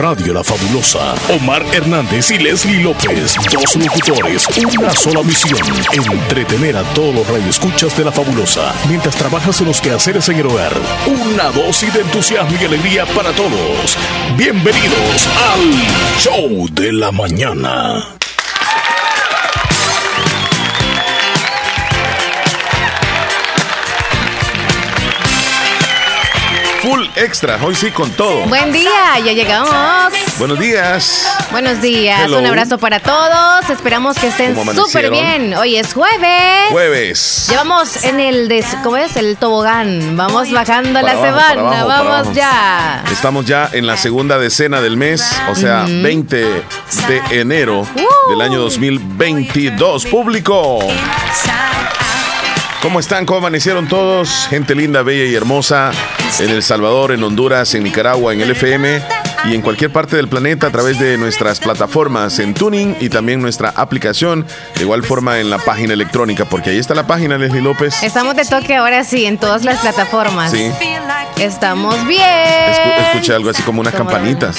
Radio La Fabulosa. Omar Hernández y Leslie López, dos locutores, una sola misión, entretener a todos los radioescuchas de La Fabulosa mientras trabajas en los quehaceres en el hogar. Una dosis de entusiasmo y alegría para todos. Bienvenidos al Show de la Mañana. Extra, hoy sí con todo. Buen día, ya llegamos. Buenos días. Buenos días, un abrazo para todos. Esperamos que estén súper bien. Hoy es jueves. Jueves. Llevamos en el, des, ¿cómo es? El tobogán. Vamos bajando la semana, vamos ya. Estamos ya en la segunda decena del mes, o sea, 20 de enero del uh. año 2022. Público. ¿Cómo están? ¿Cómo amanecieron todos? Gente linda, bella y hermosa en El Salvador, en Honduras, en Nicaragua, en el FM y en cualquier parte del planeta a través de nuestras plataformas en Tuning y también nuestra aplicación, de igual forma en la página electrónica, porque ahí está la página, Leslie López. Estamos de toque ahora sí, en todas las plataformas. Sí. Estamos bien. escuché algo así como unas campanitas.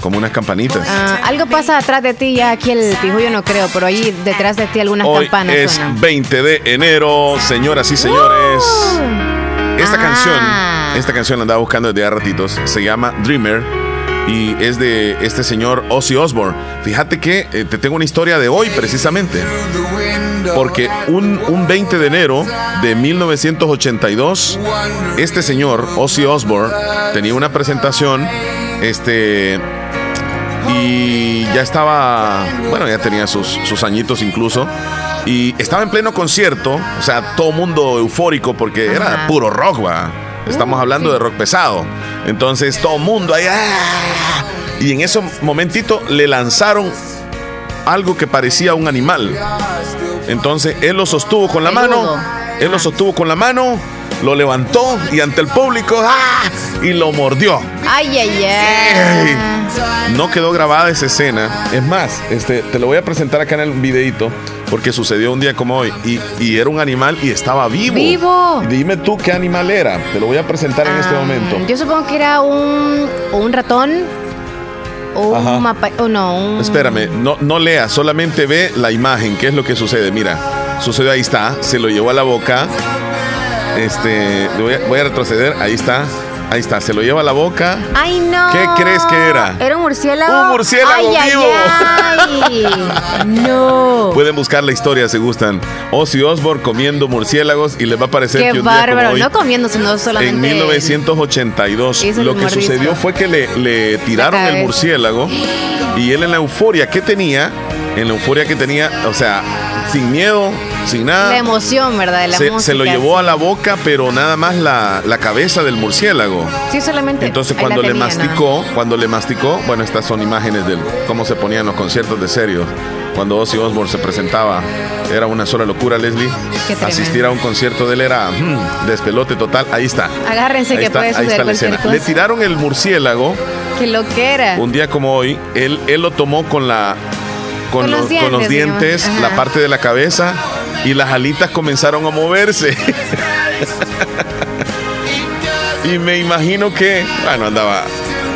Como unas campanitas. Ah, algo pasa atrás de ti, ya aquí el yo no creo, pero ahí detrás de ti algunas Hoy campanas. Es 20 de enero, señoras y señores. esta ah. canción, esta canción la andaba buscando desde hace ratitos. Se llama Dreamer y es de este señor Ozzy Osbourne. Fíjate que eh, te tengo una historia de hoy precisamente. Porque un, un, 20 de enero de 1982, este señor Ozzy Osbourne tenía una presentación este y ya estaba, bueno, ya tenía sus, sus añitos incluso. Y estaba en pleno concierto, o sea, todo mundo eufórico porque era puro rock, va. Estamos uh, hablando de rock pesado. Entonces, todo mundo ahí. ¡ah! Y en ese momentito le lanzaron algo que parecía un animal. Entonces, él lo sostuvo con la mano. Él lo sostuvo con la mano lo levantó y ante el público ¡ah! y lo mordió. Ay, ay, ay. No quedó grabada esa escena. Es más, este, te lo voy a presentar acá en el videito porque sucedió un día como hoy y, era un animal y estaba vivo. Vivo. Dime tú qué animal era. Te lo voy a presentar en este ah, momento. Yo supongo que era un, un ratón. O un mapa, o no, un... Espérame, no, no lea, solamente ve la imagen, qué es lo que sucede. Mira, sucedió ahí está, se lo llevó a la boca, este, voy a, retroceder, ahí está. Ahí está, se lo lleva a la boca. ¡Ay, no! ¿Qué crees que era? Era un murciélago. ¡Un murciélago vivo! Ay, ¡No! Pueden buscar la historia si gustan. Ozzy Osbourne comiendo murciélagos y les va a parecer Qué que un bárbaro, no comiendo, sino solamente. En 1982, lo que sucedió fue que le, le tiraron el murciélago y él en la euforia que tenía, en la euforia que tenía, o sea, sin miedo, sin nada. La emoción, ¿verdad? la se, se, lo llevó a la boca, pero nada más la, cabeza del murciélago. Sí, solamente. Entonces cuando le masticó, cuando le masticó, bueno, estas son imágenes de cómo se ponían los conciertos de serio. Cuando Ozzy Osbourne se presentaba, era una sola locura, Leslie. Asistir a un concierto de él era mm, despelote total. Ahí está. Agárrense que puede Ahí está la escena. Le tiraron el murciélago. Que lo que era. Un día como hoy, él, él lo tomó con la con, los, dientes, la parte de la cabeza y las alitas comenzaron a moverse. y me imagino que, bueno, andaba,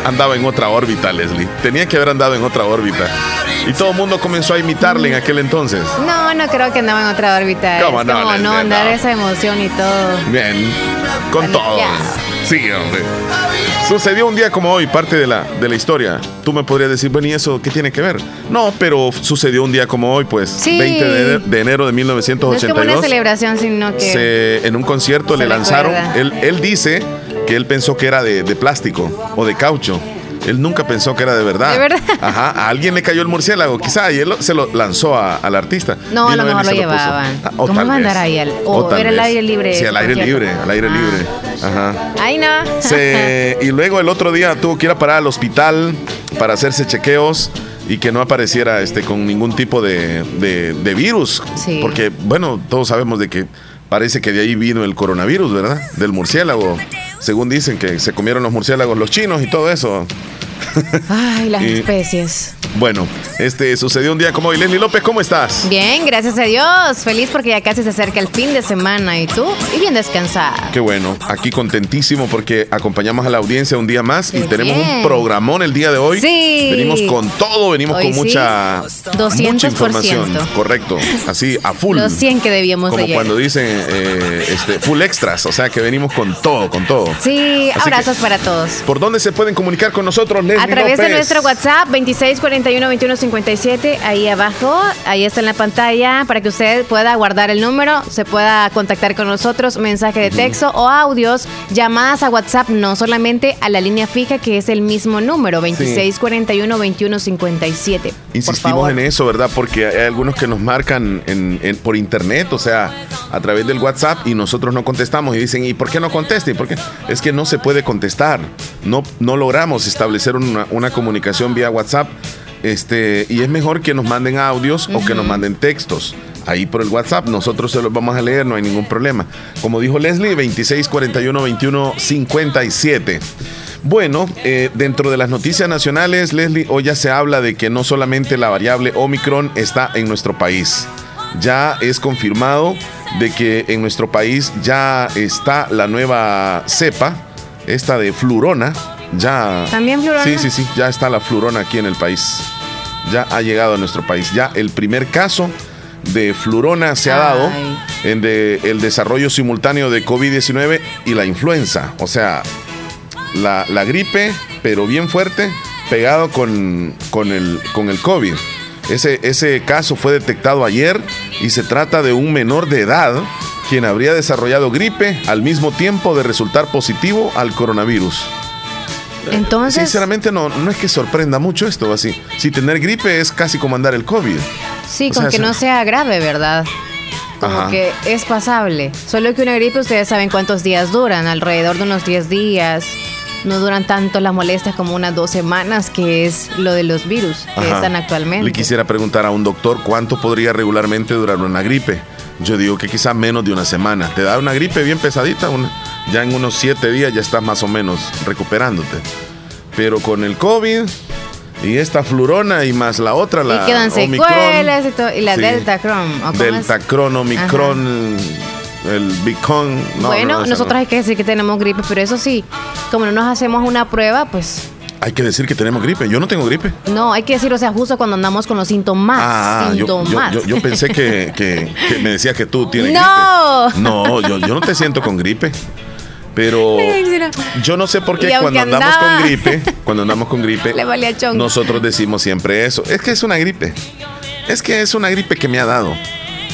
andaba en otra órbita, Leslie. Tenía que haber andado en otra órbita. Y todo el mundo comenzó a imitarle en aquel entonces. No, no creo que andaba en otra órbita. ¿Cómo no, no, andar esa emoción y todo. Bien, con todo. Sí, hombre. Sucedió un día como hoy, parte de la, de la historia. Tú me podrías decir, bueno, ¿y eso qué tiene que ver? No, pero sucedió un día como hoy, pues, 20 de, enero de 1982. No es como una celebración, sino que. en un concierto le lanzaron. Él, él dice que él pensó que era de, de plástico o de caucho. Él nunca pensó que era de verdad. ¿De verdad? Ajá, a alguien le cayó el murciélago, quizá, y él se lo lanzó al artista. No, a lo mejor lo llevaban. Ah, ¿Cómo a andar ahí? o, era el aire libre. Sí, al aire libre, al aire ah. libre. Ajá. Ay, no. y luego el otro día tuvo que ir a parar al hospital para hacerse chequeos y que no apareciera este con ningún tipo de, de, virus. Sí. Porque, bueno, todos sabemos de que parece que de ahí vino el coronavirus, ¿verdad? Del murciélago. Según dicen que se comieron los murciélagos los chinos y todo eso. Ay, las especies. Bueno, este sucedió un día como hoy. Leslie López, ¿cómo estás? Bien, gracias a Dios. Feliz porque ya casi se acerca el fin de semana. ¿Y tú? Y bien descansada. Qué bueno. Aquí contentísimo porque acompañamos a la audiencia un día más y tenemos un programón el día de hoy. Sí. Venimos con todo, venimos con mucha, 200%. mucha información. Correcto. Así, a full. Los 100 que debíamos Como cuando dicen eh, este, full extras. O sea, que venimos con todo, con todo. Sí, abrazos para todos. ¿Por dónde se pueden comunicar con nosotros, Leslie A través de nuestro WhatsApp 2641-2157, ahí abajo, ahí está en la pantalla, para que usted pueda guardar el número, se pueda contactar con nosotros, mensaje de texto o audios, llamadas a WhatsApp, no solamente a la línea fija, que es el mismo número, 2641-2157. Insistimos en eso, ¿verdad? Porque hay algunos que nos marcan por internet, o sea, a través del WhatsApp y nosotros no contestamos y dicen, ¿y por qué no conteste? Porque es que no se puede contestar, no, no logramos establecer una, una comunicación vía WhatsApp este, y es mejor que nos manden audios o que nos manden textos. Ahí por el WhatsApp, nosotros se los vamos a leer, no hay ningún problema. Como dijo Leslie, 2641-2157. Bueno, eh, dentro de las noticias nacionales, Leslie, hoy ya se habla de que no solamente la variable Omicron está en nuestro país. Ya es confirmado de que en nuestro país ya está la nueva cepa, esta de flurona, ya. ¿También flurona? Sí, sí, sí, ya está la flurona aquí en el país. Ya ha llegado a nuestro país. Ya el primer caso de flurona se ha dado en el desarrollo simultáneo de COVID-19 y la influenza. O sea, la, gripe, pero bien fuerte, pegado con, con, el, con el COVID. Ese, ese caso fue detectado ayer y se trata de un menor de edad quien habría desarrollado gripe al mismo tiempo de resultar positivo al coronavirus. Entonces. Sinceramente, no, no es que sorprenda mucho esto así. Si tener gripe es casi como andar el COVID. Sí, con que no sea grave, ¿verdad? Como que es pasable. Solo que una gripe, ustedes saben cuántos días duran, alrededor de unos 10 días. No duran tanto las molestias como unas dos semanas, que es lo de los virus que están actualmente. Le quisiera preguntar a un doctor cuánto podría regularmente durar una gripe. Yo digo que quizás menos de una semana. Te da una gripe bien pesadita, una, ya en unos siete días ya estás más o menos recuperándote. Pero con el COVID y esta flurona y más la otra, la y quedan secuelas y, todo, y la Delta Cron. Delta Cron, Omicron, el Bicon. bueno, nosotros hay que decir que tenemos gripe, pero eso sí, como no nos hacemos una prueba, pues hay que decir que tenemos gripe. Yo no tengo gripe. No, hay que decir, o sea, justo cuando andamos con los síntomas. Ah, síntomas. Yo, yo, pensé que, que, me decías que tú tienes no. gripe. No, yo, yo no te siento con gripe. Pero yo no sé por qué cuando andamos con gripe, cuando andamos con gripe, nosotros decimos siempre eso. Es que es una gripe. Es que es una gripe que me ha dado.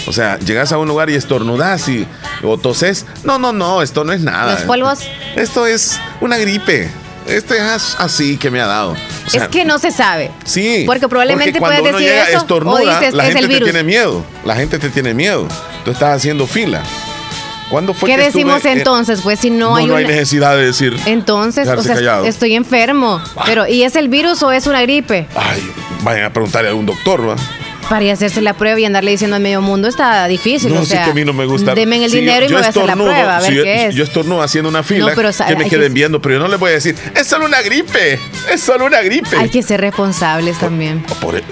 O sea, llegas a un lugar y estornudas y o toses. No, no, no, esto no es nada. Los polvos. Esto es una gripe. Este es así que me ha dado. es que no se sabe. Sí. Porque probablemente puedes decir eso estornuda, la gente te tiene miedo. La gente te tiene miedo. Tú estás haciendo fila. ¿Cuándo fue ¿Qué decimos entonces? Pues si no, hay, no hay necesidad de decir. Entonces, o sea, estoy enfermo. Ah. Pero, ¿y es el virus o es una gripe? Ay, vayan a preguntarle a un doctor, ¿va? Para ir a hacerse la prueba y andarle diciendo al medio mundo está difícil. No, o sea, que a mí no me gusta. Denme el dinero y me voy a hacer la prueba, a ver yo, qué es. Yo estornudo haciendo una fila que me queden viendo, pero yo no les voy a decir, es solo una gripe, es solo una gripe. Hay que ser responsables también. Por, por,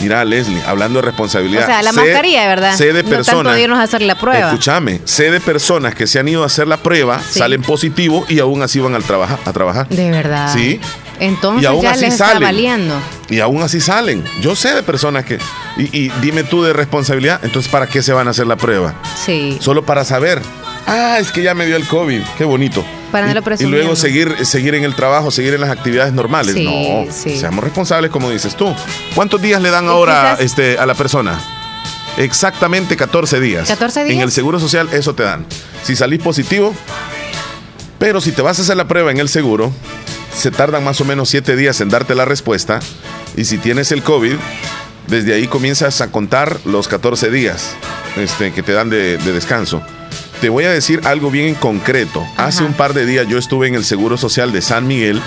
Mira, Leslie, hablando de responsabilidad. O sea, la mascarilla, ¿verdad? Sé de personas. No a hacer la prueba. Escúchame, sé de personas que se han ido a hacer la prueba, salen positivos y aún así van al trabajar, a trabajar. De verdad. Sí. Entonces y aún ya así les salen. está valiendo. Y aún así salen. Yo sé de personas que. Y, y dime tú de responsabilidad, entonces ¿para qué se van a hacer la prueba? Sí. Solo para saber. Ah, es que ya me dio el COVID. Qué bonito. Para no y, y, luego seguir, seguir en el trabajo, seguir en las actividades normales. no, seamos responsables como dices tú. ¿Cuántos días le dan ahora este, a la persona? Exactamente 14 días. 14 días. En el Seguro Social eso te dan. Si salís positivo, pero si te vas a hacer la prueba en el seguro, se tardan más o menos 7 días en darte la respuesta. Y si tienes el COVID, desde ahí comienzas a contar los 14 días este, que te dan de descanso. Te voy a decir algo bien en concreto. Hace un par de días yo estuve en el Seguro Social de San Miguel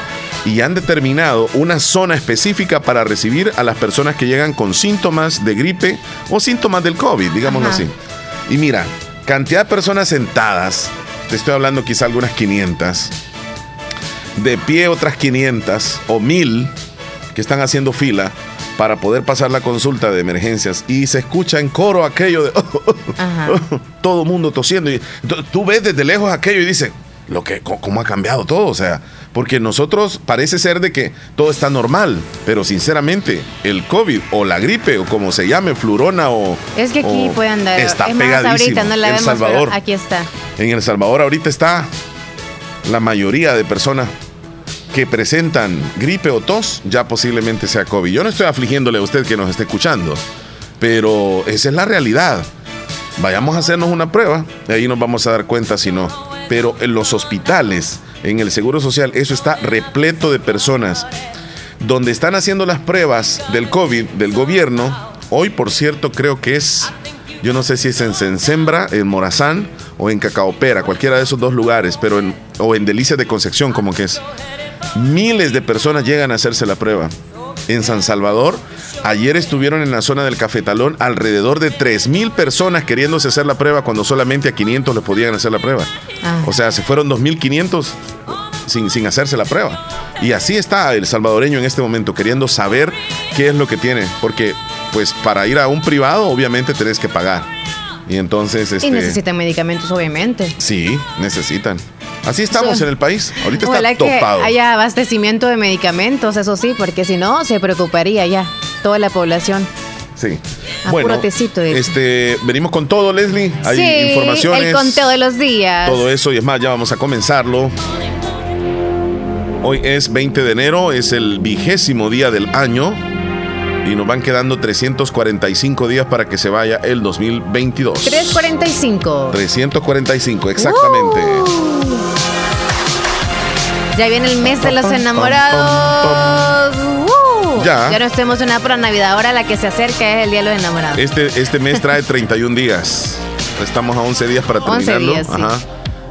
y han determinado una zona específica para recibir a las personas que llegan con síntomas de gripe o síntomas del COVID, digámoslo así. Y mira, cantidad de personas sentadas, te estoy hablando quizá algunas 500. de pie otras 500 o 1000 que están haciendo fila para poder pasar la consulta de emergencias. Y se escucha en coro aquello de todo mundo tosiendo. Y tú ves desde lejos aquello y dices, lo que cómo ha cambiado todo, o sea, porque nosotros parece ser de que todo está normal, pero sinceramente el COVID o la gripe o como se llame, flurona o es que aquí puede andar está es ahorita no la vemos, Salvador, aquí está. En El Salvador ahorita está la mayoría de personas que presentan gripe o tos, ya posiblemente sea COVID. Yo no estoy afligiéndole a usted que nos esté escuchando, pero esa es la realidad. Vayamos a hacernos una prueba y ahí nos vamos a dar cuenta si no. Pero en los hospitales, en el Seguro Social, eso está repleto de personas donde están haciendo las pruebas del COVID del gobierno. Hoy, por cierto, creo que es, yo no sé si es en Sensembra, en Morazán o en Cacaopera, cualquiera de esos dos lugares, pero en, o en Delicias de Concepción, como que es. Miles de personas llegan a hacerse la prueba. En San Salvador, ayer estuvieron en la zona del Cafetalón alrededor de 3.000 personas queriéndose hacer la prueba cuando solamente a 500 le podían hacer la prueba. Ah. O sea, se fueron 2.500 sin, sin hacerse la prueba. Y así está el salvadoreño en este momento, queriendo saber qué es lo que tiene. Porque, pues, para ir a un privado, obviamente tenés que pagar. Y entonces. Este, y necesitan medicamentos, obviamente. Sí, necesitan. Así estamos en el país. Ahorita está topado. Que haya abastecimiento de medicamentos, eso sí, porque si no, se preocuparía ya toda la población. Sí. bueno, este, venimos con todo, Leslie. Hay sí, informaciones. El conteo de los días. Todo eso y es más, ya vamos a comenzarlo. Hoy es 20 de enero, es el vigésimo día del año y nos van quedando 345 días para que se vaya el 2022. 345. 345, exactamente. Uh. Ya viene el mes de los enamorados. Uh. Ya. Ya no estemos en una para Navidad. Ahora la que se acerca es el Día de los Enamorados. Este, este mes trae 31 días. Estamos a 11 días para terminarlo. 11 días, Ajá.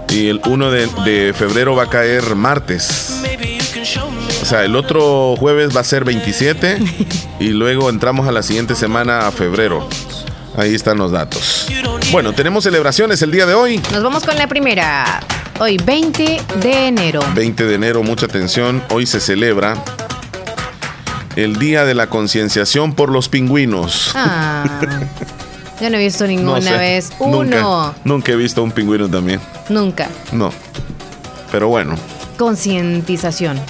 Y el 1 de, de febrero va a caer martes. O sea, el otro jueves va a ser 27 y luego entramos a la siguiente semana a febrero. Ahí están los datos. Bueno, tenemos celebraciones el día de hoy. Nos vamos con la primera. Hoy, 20 de enero. 20 de enero, mucha atención. Hoy se celebra el Día de la Concienciación por los Pingüinos. Ah, yo no he visto ninguna vez uno. Nunca, nunca he visto un pingüino también. Nunca. No. Pero bueno. Concientización.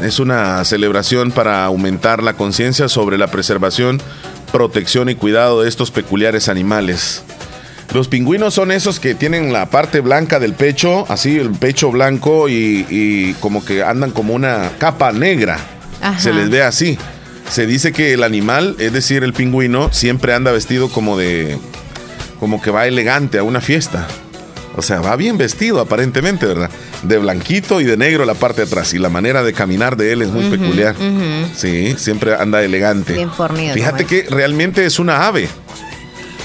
Es una celebración para aumentar la conciencia sobre la preservación, protección y cuidado de estos peculiares animales. Los pingüinos son esos que tienen la parte blanca del pecho, así el pecho blanco y, como que andan como una capa negra. Se les ve así. Se dice que el animal, es decir, el pingüino, siempre anda vestido como de. como que va elegante a una fiesta. O sea, va bien vestido aparentemente, ¿verdad? De blanquito y de negro la parte de atrás. Y la manera de caminar de él es muy peculiar. Sí, siempre anda elegante. Bien fornido. Fíjate que realmente es una ave.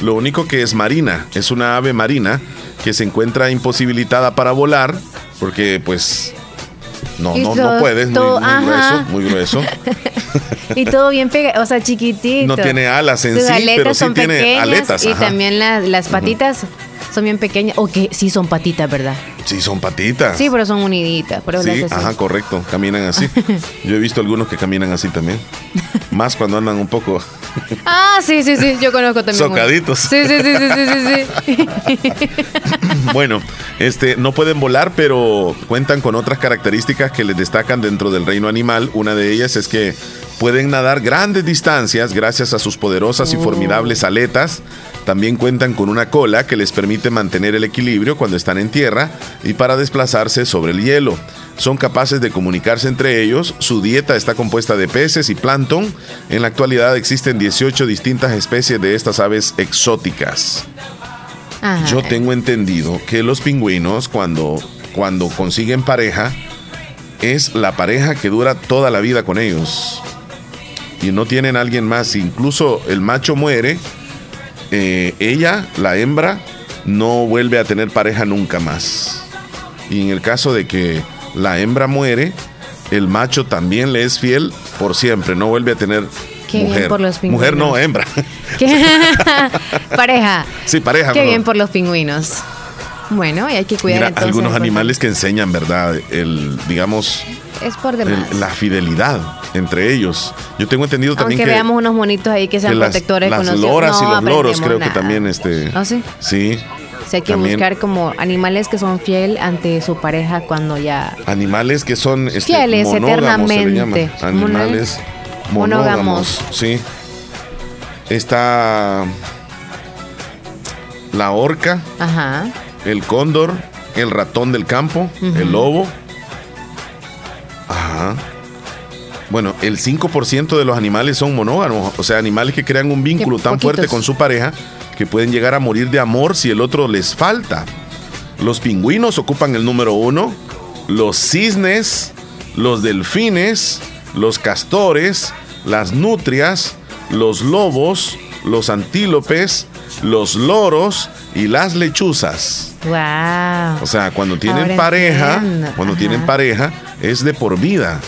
Lo único que es marina. Es una ave marina que se encuentra imposibilitada para volar porque pues no, no, no puedes, muy, grueso, muy grueso. y todo bien pegado, o sea, chiquitito. No tiene alas en sí, pero sí tiene aletas. Y también las patitas son bien pequeñas. O que sí son patitas, ¿verdad? Sí, son patitas. Sí, pero son uniditas. Pero sí, ajá, correcto. Caminan así. Yo he visto algunos que caminan así también. Más cuando andan un poco. ah, sí, sí, sí. Yo conozco también. Socaditos. Sí, sí, sí, sí, sí, sí. bueno, este, no pueden volar, pero cuentan con otras características que les destacan dentro del reino animal. Una de ellas es que pueden nadar grandes distancias gracias a sus poderosas y oh. formidables aletas también cuentan con una cola que les permite mantener el equilibrio cuando están en tierra y para desplazarse sobre el hielo. Son capaces de comunicarse entre ellos, su dieta está compuesta de peces y plancton. En la actualidad existen 18 distintas especies de estas aves exóticas. Yo tengo entendido que los pingüinos cuando, cuando consiguen pareja es la pareja que dura toda la vida con ellos. Y no tienen a alguien más. Incluso el macho muere eh, ella, la hembra, no vuelve a tener pareja nunca más. Y en el caso de que la hembra muere, el macho también le es fiel por siempre, no vuelve a tener mujer. mujer no, hembra. pareja. Sí, pareja. Qué bien por los pingüinos. Bueno, y hay que cuidar Mira, algunos animales que enseñan, ¿verdad? El, digamos, es por demás. la fidelidad entre ellos. Yo tengo entendido también Aunque veamos unos monitos ahí que sean protectores las, las loras y los loros creo que también este ¿Ah, sí? Sí. O hay que buscar como animales que son fieles ante su pareja cuando ya animales que son este, fieles eternamente. Animales monógamos. Sí. Está la orca, Ajá. el cóndor, el ratón del campo, el lobo. Ajá. Bueno, el 5% de los animales son monógamos, o sea, animales que crean un vínculo tan fuerte con su pareja que pueden llegar a morir de amor si el otro les falta. Los pingüinos ocupan el número uno, los cisnes, los delfines, los castores, las nutrias, los lobos, los antílopes, los loros y las lechuzas. Wow. O sea, cuando tienen pareja, cuando tienen pareja, es de por vida.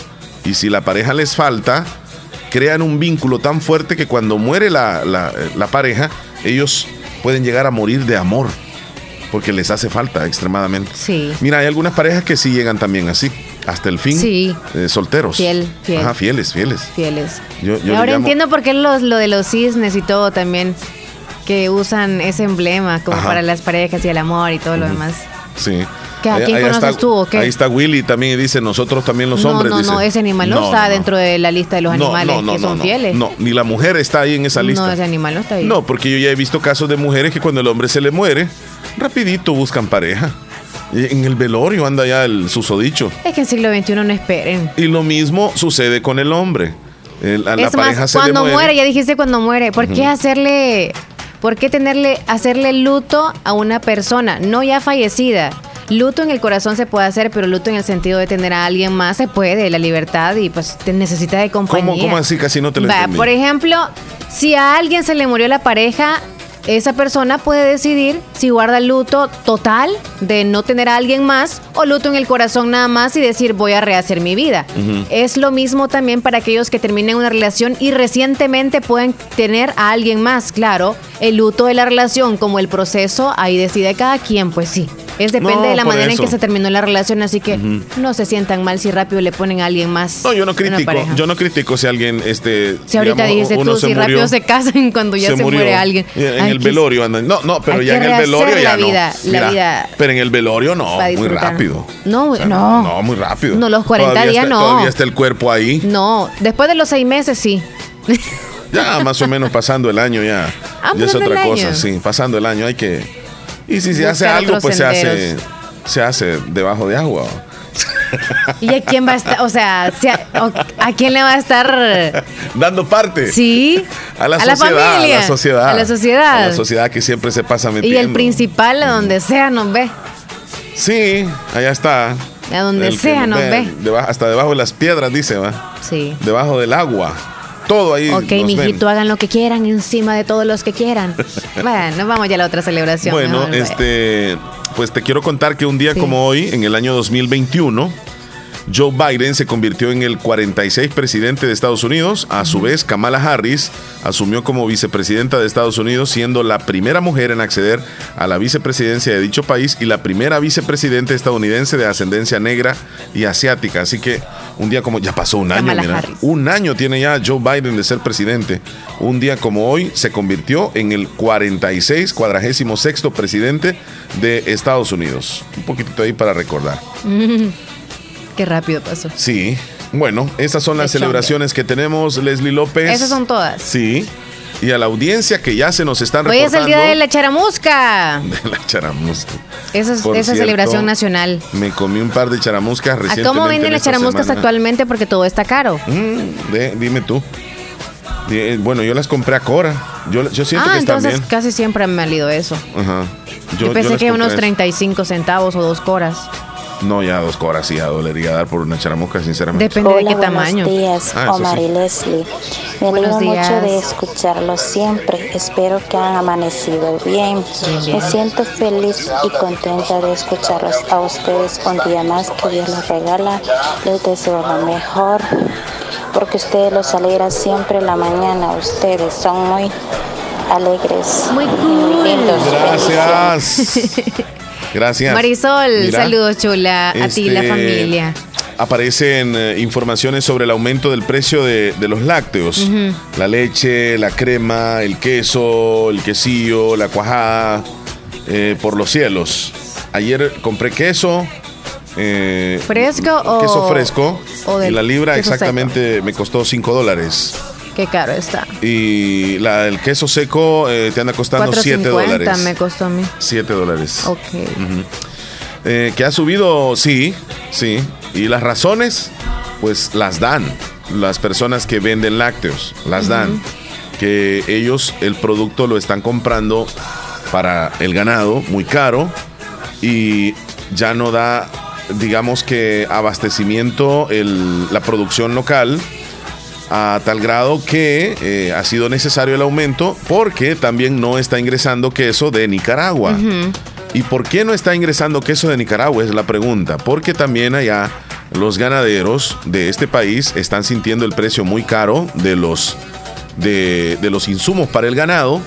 Y si la pareja les falta, crean un vínculo tan fuerte que cuando muere la, la pareja, ellos pueden llegar a morir de amor. Porque les hace falta extremadamente. Sí. Mira, hay algunas parejas que sí llegan también así hasta el fin. Sí. Eh, solteros. Fiel, fiel. Ajá, fieles, fieles. Fieles. Ahora entiendo por qué lo de los cisnes y todo también, que usan ese emblema como para las parejas y el amor y todo lo demás. Sí. ¿Qué, ¿A quién conoces está, tú o qué? Ahí está Willy también y dice, nosotros también los hombres. No, no, ese animal no, está dentro de la lista de los animales que son fieles. No, ni la mujer está ahí en esa lista. No, ese animal no está ahí. No, porque yo ya he visto casos de mujeres que cuando el hombre se le muere, rapidito buscan pareja. En el velorio anda ya el susodicho. Es que en el siglo XXI no esperen. Y lo mismo sucede con el hombre. la es pareja más, cuando muere. ya dijiste cuando muere. ¿Por qué hacerle, por qué tenerle, hacerle luto a una persona, no ya fallecida? Luto en el corazón se puede hacer, pero luto en el sentido de tener a alguien más se puede, la libertad y pues te necesita de compañía. ¿Cómo, así? Casi no te lo Va, Por ejemplo, si a alguien se le murió la pareja, esa persona puede decidir si guarda luto total de no tener a alguien más o luto en el corazón nada más y decir voy a rehacer mi vida. Es lo mismo también para aquellos que terminen una relación y recientemente pueden tener a alguien más. Claro, el luto de la relación como el proceso, ahí decide cada quien, pues sí. Es depende de la manera en que se terminó la relación, así que no se sientan mal si rápido le ponen a alguien más. No, yo no critico, yo no critico si alguien este Si ahorita dijiste tú si rápido se casan cuando ya se, muere alguien. En el velorio andan. No, no, pero ya en el velorio ya la vida, no. la vida. Pero en el velorio no, muy rápido. No, no. No, muy rápido. No, los 40 días no. Todavía está el cuerpo ahí. No, después de los seis meses sí. Ya más o menos pasando el año ya. Ah, ya es otra cosa, sí. Pasando el año hay que y si se hace algo, pues se hace, se hace debajo de agua. ¿Y a quién va a estar? O sea, a, quién le va a estar dando parte? Sí. A la, sociedad, a la sociedad. A la sociedad. A la sociedad que siempre se pasa metiendo. Y el principal, a donde sea, nos ve. Sí, allá está. A donde sea, nos ve. hasta debajo de las piedras, dice, va. Sí. Debajo del agua todo ahí. Ok, mijito, hagan lo que quieran encima de todos los que quieran. bueno, vamos ya a la otra celebración. Bueno, este, pues te quiero contar que un día como hoy, en el año 2021, Joe Biden se convirtió en el 46 presidente de Estados Unidos. A su vez, Kamala Harris asumió como vicepresidenta de Estados Unidos, siendo la primera mujer en acceder a la vicepresidencia de dicho país y la primera vicepresidenta estadounidense de ascendencia negra y asiática. Así que un día como ya pasó un año, mira, un año tiene ya Joe Biden de ser presidente. Un día como hoy se convirtió en el 46, cuadragésimo sexto presidente de Estados Unidos. Un poquitito ahí para recordar. Qué rápido pasó. Sí. Bueno, esas son las celebraciones que tenemos, Leslie López. Esas son todas. Sí. Y a la audiencia que ya se nos están Hoy es el día de la charamusca. De la charamusca. Esa es esa celebración nacional. Me comí un par de charamuscas recientemente. ¿A cómo venden las charamuscas actualmente? Porque todo está caro. Mm, dime tú. Eh, bueno, yo las compré a Cora. Yo, yo siento ah, que están entonces casi siempre me ha lido eso. Ajá. Yo, pensé que unos 35 centavos o dos coras. No, ya dos coras sí ya dolería dar por una charamusca, sinceramente. Depende de qué tamaño. Buenos días, ah, Omar y Leslie. Me alegro mucho de escucharlos siempre. Espero que han amanecido bien. Me siento feliz y contenta de escucharlos a ustedes un día más que Dios les regala. Les deseo lo mejor porque ustedes los alegra siempre la mañana. Ustedes son muy alegres. Muy cool. Gracias. Gracias. Marisol, saludos chula a ti y la este, familia. Aparecen eh, informaciones sobre el aumento del precio de, los lácteos. La leche, la crema, el queso, el quesillo, la cuajada, eh, por los cielos. Ayer compré queso. Eh, ¿Fresco o...? Queso fresco. y la libra exactamente me costó 5 dólares. Qué caro está. Y la, el queso seco te anda costando 7 dólares. me costó a mí. 7 dólares. Ok. Eh, que ha subido, sí, sí. Y las razones, pues las dan las personas que venden lácteos, las dan. Que ellos el producto lo están comprando para el ganado muy caro y ya no da, digamos que abastecimiento la producción local a tal grado que eh, ha sido necesario el aumento porque también no está ingresando queso de Nicaragua. ¿Y por qué no está ingresando queso de Nicaragua? Es la pregunta. Porque también allá los ganaderos de este país están sintiendo el precio muy caro de los, de, los insumos para el ganado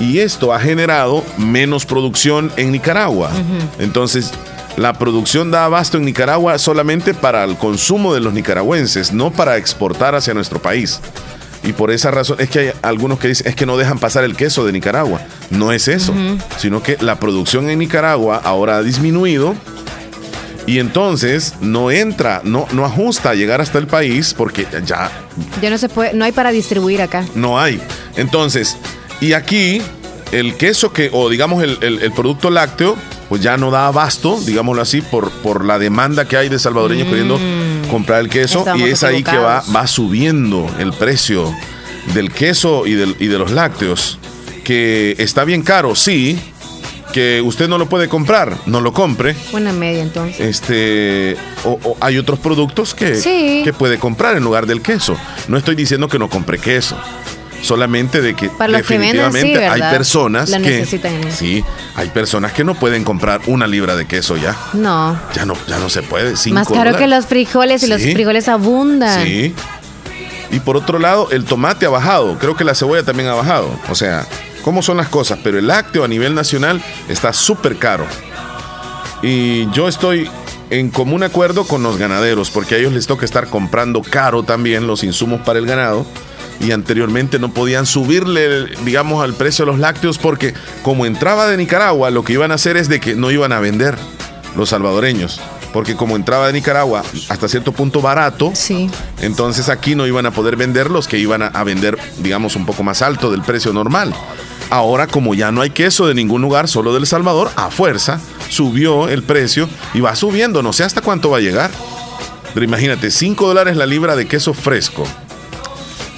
y esto ha generado menos producción en Nicaragua. Entonces, la producción da abasto en Nicaragua solamente para el consumo de los nicaragüenses, no para exportar hacia nuestro país. Y por esa razón es que hay algunos que dicen es que no dejan pasar el queso de Nicaragua. No es eso, sino que la producción en Nicaragua ahora ha disminuido y entonces no entra, no, no ajusta a llegar hasta el país porque ya... Ya no se puede, no hay para distribuir acá. No hay. Entonces, y aquí el queso que, o digamos el, producto lácteo, pues ya no da abasto, digámoslo así, por, por la demanda que hay de salvadoreños mm. queriendo comprar el queso y es ahí que va, va subiendo el precio del queso y, del, y de los lácteos, que está bien caro, sí, que usted no lo puede comprar, no lo compre. Buena media entonces. Este, o, hay otros productos que, que puede comprar en lugar del queso. No estoy diciendo que no compre queso solamente de que definitivamente hay personas que sí, hay personas que no pueden comprar una libra de queso ya. No. Ya no ya no se puede, Más caro que los frijoles y los frijoles abundan. Sí. Y por otro lado, el tomate ha bajado, creo que la cebolla también ha bajado, o sea, cómo son las cosas, pero el lácteo a nivel nacional está súper caro. Y yo estoy en común acuerdo con los ganaderos, porque a ellos les toca estar comprando caro también los insumos para el ganado y anteriormente no podían subirle, digamos, al precio de los lácteos porque como entraba de Nicaragua, lo que iban a hacer es de que no iban a vender los salvadoreños. Porque como entraba de Nicaragua hasta cierto punto barato, sí. entonces aquí no iban a poder vender los que iban a, vender, digamos, un poco más alto del precio normal. Ahora, como ya no hay queso de ningún lugar, solo del Salvador, a fuerza subió el precio y va subiendo, no sé hasta cuánto va a llegar. Pero imagínate, 5 dólares la libra de queso fresco.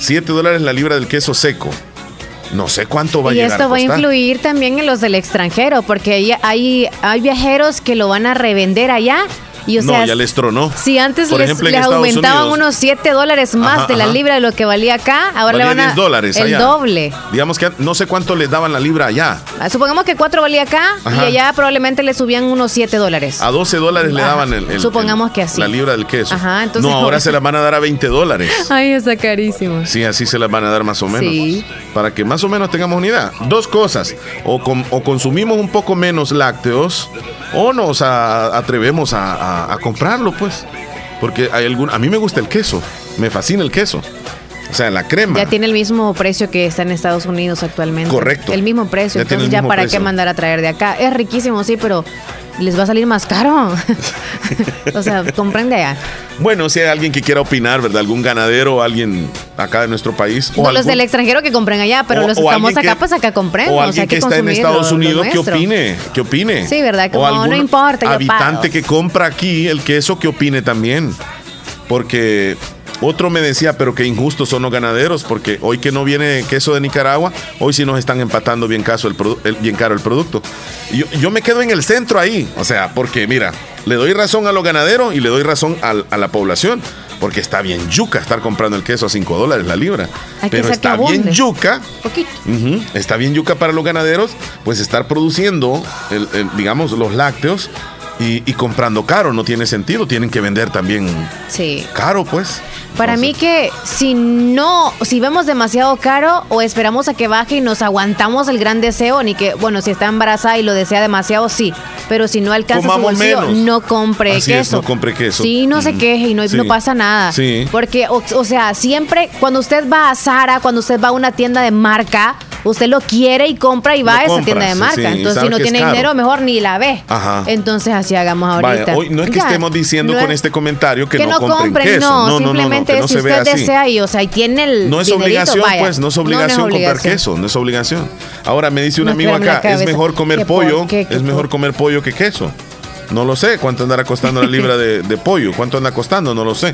7 dólares la libra del queso seco. No sé cuánto va a llegar. Y esto va a influir también en los del extranjero, porque hay, hay viajeros que lo van a revender allá no, ya les tronó. Si antes les, aumentaban unos 7 dólares más de la libra de lo que valía acá, ahora le van a. dólares el doble. Digamos que no sé cuánto les daban la libra allá. Ah, supongamos que 4 valía acá y allá probablemente le subían unos 7 dólares. A 12 dólares le daban el, Supongamos que así. La libra del queso. Ajá, entonces, no, ahora se la van a dar a 20 dólares. Ay, está carísimo. Sí, así se la van a dar más o menos. Sí. Para que más o menos tengamos unidad. Dos cosas. O, o consumimos un poco menos lácteos o nos atrevemos a, comprarlo, pues. Porque hay algún, a mí me gusta el queso, me fascina el queso. O sea, la crema. Ya tiene el mismo precio que está en Estados Unidos actualmente. Correcto. El mismo precio. Entonces, ya para qué mandar a traer de acá. Es riquísimo, sí, pero les va a salir más caro. o sea, comprende ya. Bueno, si hay alguien que quiera opinar, ¿verdad? Algún ganadero o alguien acá de nuestro país. O los del extranjero que compren allá, pero los que estamos acá, pues acá compremos. O alguien que, está en Estados Unidos que opine, que opine. Sí, ¿verdad? Como o no importa. Habitante que compra aquí el queso que opine también. Porque otro me decía, pero qué injustos son los ganaderos, porque hoy que no viene queso de Nicaragua, hoy sí nos están empatando bien, caso el, bien caro el producto. Yo, yo, me quedo en el centro ahí, o sea, porque mira, le doy razón a los ganaderos y le doy razón a, la población, porque está bien yuca estar comprando el queso a 5 dólares la libra. pero está bien yuca, está bien yuca para los ganaderos, pues estar produciendo, digamos, los lácteos y, comprando caro, no tiene sentido, tienen que vender también sí. caro, pues. Para mí que si no, si vemos demasiado caro o esperamos a que baje y nos aguantamos el gran deseo, ni que, bueno, si está embarazada y lo desea demasiado, sí, pero si no alcanza su bolsillo, no compre queso. no compre queso. Sí, no se queje y no, no pasa nada. Sí. Porque, o sea, siempre cuando usted va a Sara, cuando usted va a una tienda de marca, usted lo quiere y compra y va a esa tienda de marca. Entonces, si no tiene dinero, mejor ni la ve. Ajá. Entonces, así hagamos ahorita. hoy no es que estemos diciendo con este comentario que, no, compren, queso. No, no, simplemente no, no, si usted desea y, o sea, y tiene el No es obligación, pues, no es obligación comprar queso, no es obligación. Ahora me dice un amigo acá, es mejor comer pollo, es mejor comer pollo que queso. No lo sé cuánto andará costando la libra de, de pollo, cuánto anda costando, no lo sé.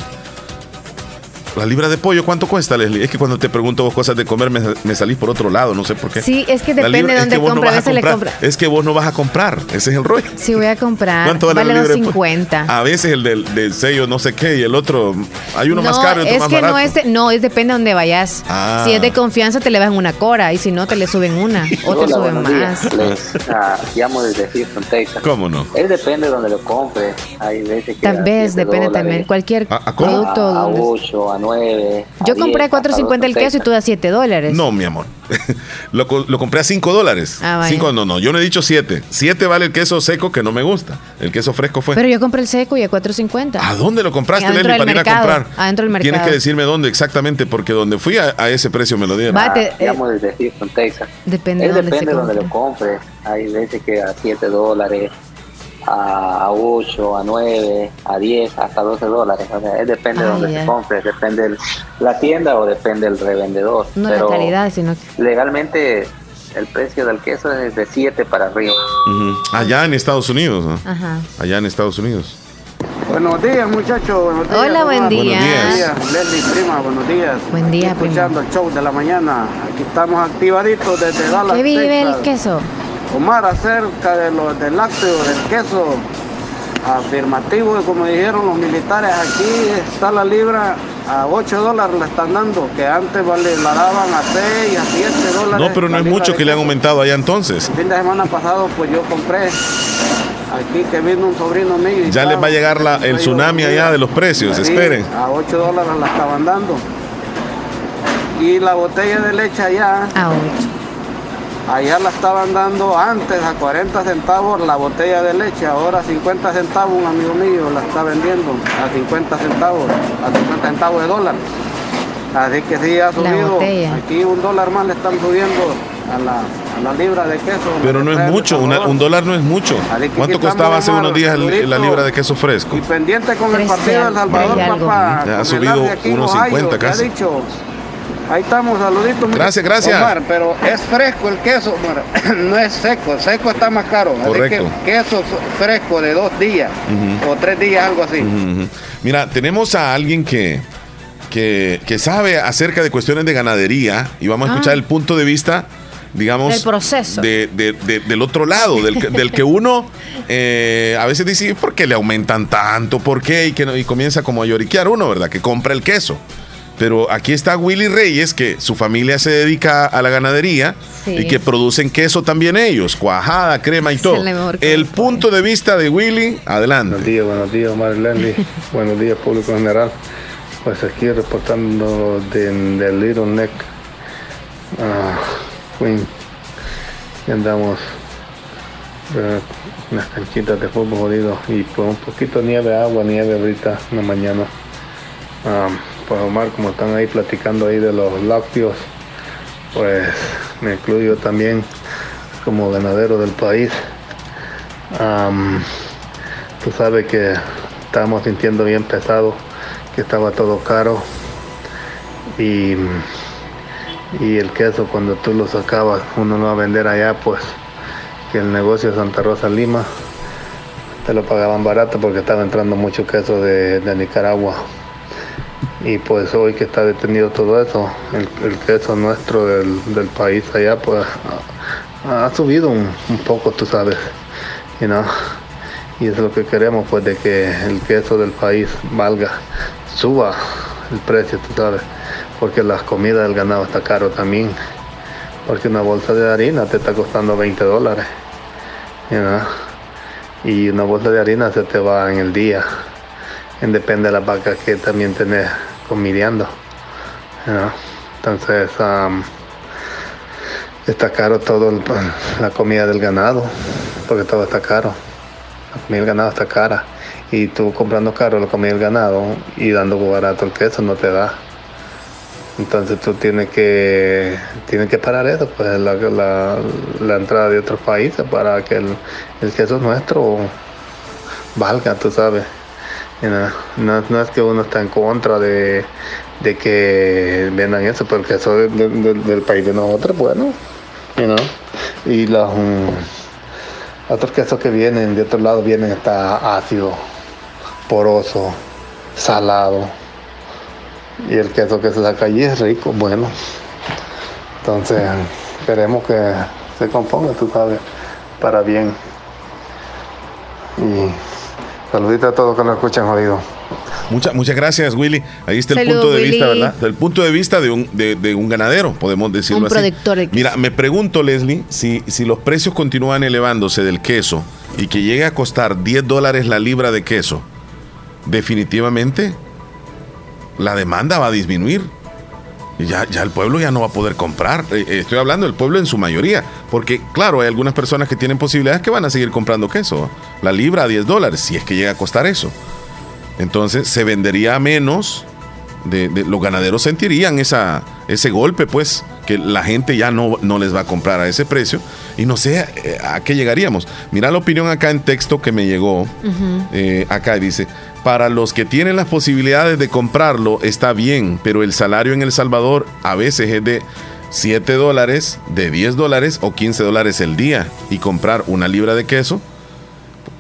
La libra de pollo, ¿cuánto cuesta, Leslie? Es que cuando te pregunto vos cosas de comer, me, salís por otro lado, no sé por qué. Sí, es que depende de dónde compra. a veces le compra. Es que vos no vas a comprar, ese es el rollo. Sí, voy a comprar. ¿Cuánto vale, la libra 50. A veces el del, sello no sé qué y el otro, hay uno más caro y otro más barato. No, es que no, es depende de dónde vayas. Ah. Si es de confianza, te le bajan una cora y si no, te le suben una o te suben más. Les, ah, llamo desde Houston, Texas. ¿Cómo no? Es depende de dónde lo compres. Hay veces que Tal vez depende también. Cualquier producto. A, a 8, a 9. Yo compré 4.50 el queso y tú das 7 dólares. No, mi amor. lo, lo, compré a 5 dólares. Ah, no, no, yo no he dicho 7. 7 vale el queso seco que no me gusta. El queso fresco fue. Pero yo compré el seco y a 4.50. ¿A dónde lo compraste, Leslie, para ir a comprar? Adentro del mercado. Tienes que decirme dónde exactamente, porque donde fui a, ese precio me lo dieron. Bate, ah, desde Houston, Texas. Depende, de dónde, depende de donde lo compres. Hay veces que a 7 dólares a 8, a 9, a 10, hasta 12 dólares. O sea, depende de donde se compre, depende de la tienda o depende del revendedor. No Pero la calidad, sino legalmente el precio del queso es de 7 para arriba. Allá en Estados Unidos, ¿no? Ajá. Allá en Estados Unidos. Buenos días, muchachos. Hola, buen día. Buenos días. Leslie, prima, buenos días. Buen día, Escuchando el show de la mañana. Aquí estamos activaditos desde Dallas, ¿Qué vive el queso? Omar, acerca de lo, del lácteo, del queso, afirmativo, como dijeron los militares, aquí está la libra a 8 dólares la están dando, que antes vale, la daban a 6, a 7 dólares. No, pero no es mucho que le han aumentado allá entonces. El fin de semana pasado, pues yo compré aquí que vino un sobrino mío. ya les va a llegar la, el tsunami allá de los precios, esperen. A 8 dólares la estaban dando. Y la botella de leche allá. A 8 Allá la estaban dando antes a 40 centavos la botella de leche, ahora a 50 centavos un amigo mío la está vendiendo a 50 centavos, a 50 centavos de dólar. Así que sí ha subido. Aquí un dólar más le están subiendo a la, libra de queso. Pero no es mucho, un dólar no es mucho. ¿Cuánto costaba hace unos días la libra de queso fresco? Y pendiente con el partido de El Salvador, papá. ha subido unos 50 casi. Ahí estamos, saluditos. Gracias, gracias. Omar, pero es fresco el queso, no es seco, seco está más caro. Correcto. queso fresco de dos días o tres días, algo así. Mira, tenemos a alguien que, que, sabe acerca de cuestiones de ganadería y vamos a escuchar ah. el punto de vista digamos, del proceso. del otro lado, del, que uno eh, a veces dice, ¿por qué le aumentan tanto? ¿Por qué? Y, que, y comienza como a lloriquear uno, ¿verdad? Que compra el queso. Pero aquí está Willy Reyes, que su familia se dedica a la ganadería y que producen queso también ellos, cuajada, crema y todo. El punto de vista de Willy, adelante. Buenos días, buenos días, Omar Lendy. buenos días, público general. Pues aquí reportando del Little Neck, uh, Queen. Y andamos uh, unas canchitas de fútbol jodido y pues un poquito nieve, agua, nieve ahorita en la mañana. Ah, pues Omar, como están ahí platicando ahí de los lácteos, pues me incluyo también como ganadero del país. tú sabes que estábamos sintiendo bien pesado, que estaba todo caro y, y el queso cuando tú lo sacabas, uno no va a vender allá, pues que el negocio de Santa Rosa Lima te lo pagaban barato porque estaba entrando mucho queso de Nicaragua y pues hoy que está detenido todo eso, el, queso nuestro del, país allá pues ha, subido un, poco, tú sabes, y es lo que queremos pues de que el queso del país valga, suba el precio, tú sabes, porque la comida del ganado está caro también, porque una bolsa de harina te está costando 20 dólares, y una bolsa de harina se te va en el día. Depende de la vaca que también tenés comidiando. Entonces, está caro todo la comida del ganado, porque todo está caro. La comida del ganado está cara. Y tú comprando caro la comida del ganado y dando barato el queso no te da. Entonces tú tienes que, tienes que parar eso, pues la, entrada de otros países para que el queso nuestro valga, tú sabes. No, no, es que uno está en contra de, que vendan eso, pero el queso del país de nosotros, bueno, y los um, otros quesos que vienen de otro lado vienen está ácido, poroso, salado y el queso que se saca allí es rico, bueno. Entonces, queremos que se componga, tú sabes, para bien. Y saludita a todos que nos escuchan, jodido. Muchas, muchas gracias, Willy. Ahí está el punto de vista, ¿verdad? Del punto de vista de un, de, un ganadero, podemos decirlo un así. De Mira, me pregunto, Leslie, si, si los precios continúan elevándose del queso y que llegue a costar 10 dólares la libra de queso, definitivamente la demanda va a disminuir. Ya, ya el pueblo ya no va a poder comprar. Eh, eh, estoy hablando del pueblo en su mayoría. Porque, claro, hay algunas personas que tienen posibilidades que van a seguir comprando queso. La libra a 10 dólares, si es que llega a costar eso. Entonces se vendería menos. De, los ganaderos sentirían esa, ese golpe, pues, que la gente ya no, no les va a comprar a ese precio. Y no sé eh, a, qué llegaríamos. Mira la opinión acá en texto que me llegó. acá dice, para los que tienen las posibilidades de comprarlo está bien, pero el salario en El Salvador a veces es de 7 dólares, de 10 dólares o 15 dólares el día y comprar una libra de queso.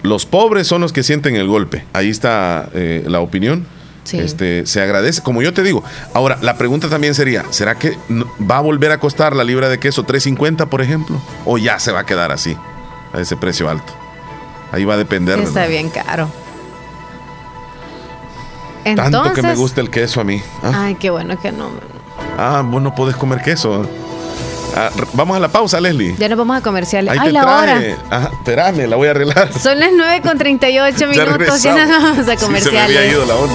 Los pobres son los que sienten el golpe. Ahí está eh, la opinión. Este, se agradece, como yo te digo. Ahora, la pregunta también sería, ¿será que va a volver a costar la libra de queso 3.50, por ejemplo? ¿O ya se va a quedar así, a ese precio alto? Ahí va a depender. Está bien caro. Tanto que me gusta el queso a mí. ¿ah? Ay, qué bueno que no. Ah, vos no podés comer queso. Ah, vamos a la pausa, Leslie. Ya nos vamos a comerciales. Ay, la hora. Ajá, espérame, la voy a arreglar. Son las 9 con 38 minutos. Ya, nos vamos a comerciales. se me había ido la onda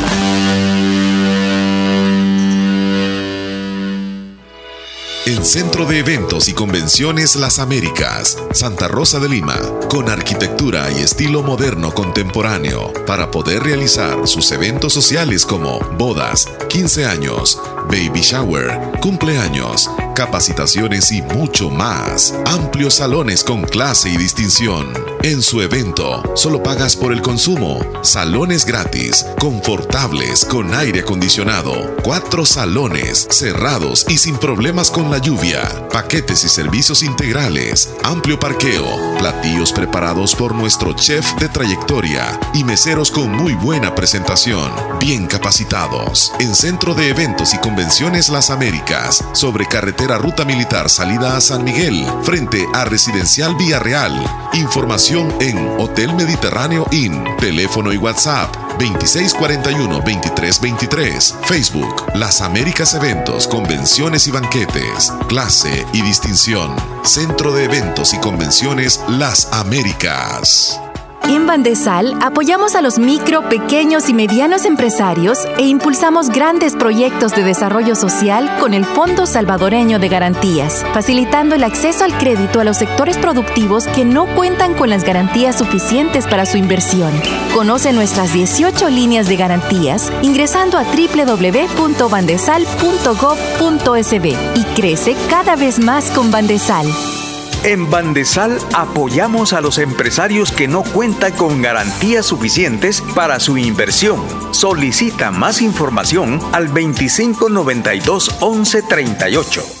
El Centro de Eventos y Convenciones Las Américas, Santa Rosa de Lima, con arquitectura y estilo moderno contemporáneo, para poder realizar sus eventos sociales como bodas, 15 años, baby shower, cumpleaños, capacitaciones y mucho más. Amplios salones con clase y distinción. En su evento, solo pagas por el consumo. Salones gratis, confortables, con aire acondicionado. Cuatro salones, cerrados y sin problemas con la lluvia. Paquetes y servicios integrales. Amplio parqueo. Platillos preparados por nuestro chef de trayectoria. Y meseros con muy buena presentación. Bien capacitados. En Centro de Eventos y Convenciones Las Américas. Sobre carretera Ruta Militar salida a San Miguel. Frente a Residencial Villarreal. Información en Hotel Mediterráneo Inn. Teléfono y WhatsApp 2641-2323. Facebook, Las Américas Eventos, Convenciones y Banquetes. Clase y distinción. Centro de Eventos y Convenciones Las Américas. En Bandesal apoyamos a los micro, pequeños y medianos empresarios e impulsamos grandes proyectos de desarrollo social con el Fondo Salvadoreño de Garantías, facilitando el acceso al crédito a los sectores productivos que no cuentan con las garantías suficientes para su inversión. Conoce nuestras 18 líneas de garantías ingresando a www.bandesal.gov.sb y crece cada vez más con Bandesal. En Bandesal apoyamos a los empresarios que no cuentan con garantías suficientes para su inversión. Solicita más información al 2592 1138.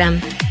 Instagram.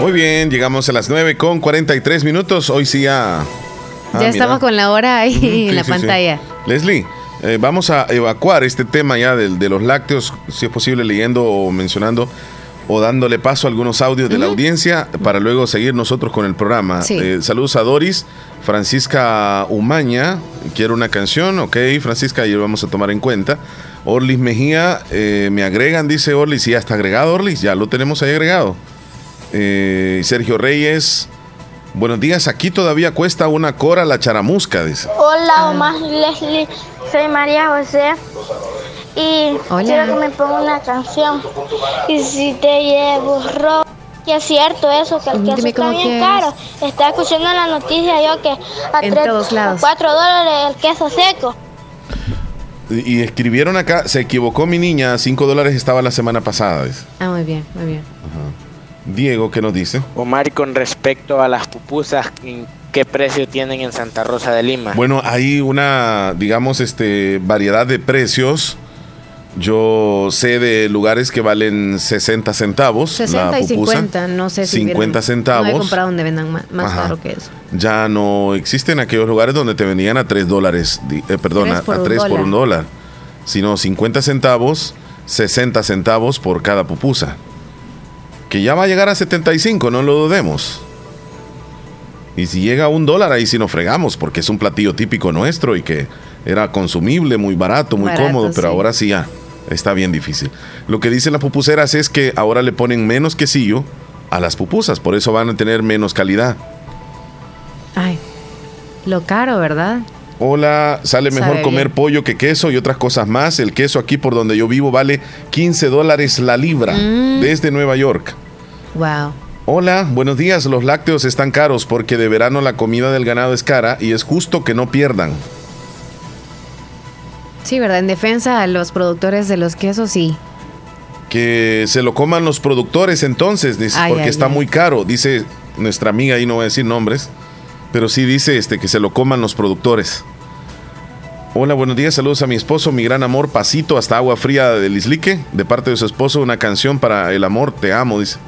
Muy bien, llegamos a las 9 con 43 minutos. Hoy sí ya. Ah, ya estamos con la hora ahí en la pantalla. Leslie, eh, vamos a evacuar este tema ya de, los lácteos, si es posible leyendo o mencionando o dándole paso a algunos audios de la audiencia para luego seguir nosotros con el programa. Eh, saludos a Doris, Francisca Umaña, quiero una canción, ok, Francisca, y vamos a tomar en cuenta. Orlis Mejía, eh, me agregan, dice Orlis, y ya está agregado Orlis, ya lo tenemos ahí agregado. Eh, Sergio Reyes. Buenos días, aquí todavía cuesta una cora la charamusca, dice. Hola, Omar Leslie, soy María José y quiero que me ponga una canción. Y si te llevo rojo, que es cierto eso, que el queso está bien caro. Está escuchando la noticia yo que a en todos lados. 4 dólares el queso seco. Y escribieron acá, se equivocó mi niña, 5 dólares estaba la semana pasada. Dice. Ah, muy bien, muy bien. Diego, ¿qué nos dice? Omar, con respecto a las pupusas, ¿qué precio tienen en Santa Rosa de Lima? Bueno, hay una, digamos, este, variedad de precios. Yo sé de lugares que valen 60 centavos. 60 y 50, no sé si 50 centavos. No he comprado donde vendan más, caro que eso. Ya no existen aquellos lugares donde te vendían a 3 dólares, eh, perdón, a 3 por un dólar, sino 50 centavos, 60 centavos por cada pupusa que ya va a llegar a 75, no lo dudemos. Y si llega a un dólar, ahí sí nos fregamos, porque es un platillo típico nuestro y que era consumible, muy barato, muy cómodo, pero ahora sí ya está bien difícil. Lo que dicen las pupuseras es que ahora le ponen menos quesillo a las pupusas, por eso van a tener menos calidad. Ay, lo caro, ¿verdad? Hola, sale mejor comer pollo que queso y otras cosas más. El queso aquí por donde yo vivo vale 15 dólares la libra mm. desde Nueva York. Wow. Hola, buenos días. Los lácteos están caros porque de verano la comida del ganado es cara y es justo que no pierdan. Sí, ¿verdad? En defensa a los productores de los quesos, sí. Que se lo coman los productores entonces, dice, porque está muy caro. Dice nuestra amiga, ahí no voy a decir nombres, pero sí dice este, que se lo coman los productores. Hola, buenos días, saludos a mi esposo, mi gran amor, pasito hasta agua fría del Islique, de parte de su esposo, una canción para el amor, te amo, dice.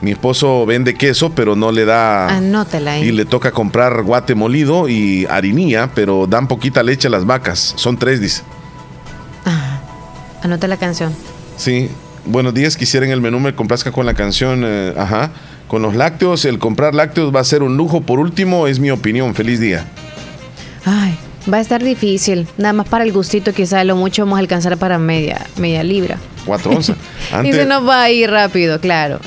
Mi esposo vende queso, pero no le da. Anótela ahí. Y le toca comprar guate molido y harinía, pero dan poquita leche a las vacas. Son tres, dice. Ah, anota la canción. Sí. Buenos días, quisiera en el menú me complazca con la canción. Eh, ajá. Con los lácteos, el comprar lácteos va a ser un lujo. Por último, es mi opinión. Feliz día. Ay, va a estar difícil. Nada más para el gustito, quizá lo mucho vamos a alcanzar para media, media libra. Cuatro onzas. y se nos va a ir rápido, claro.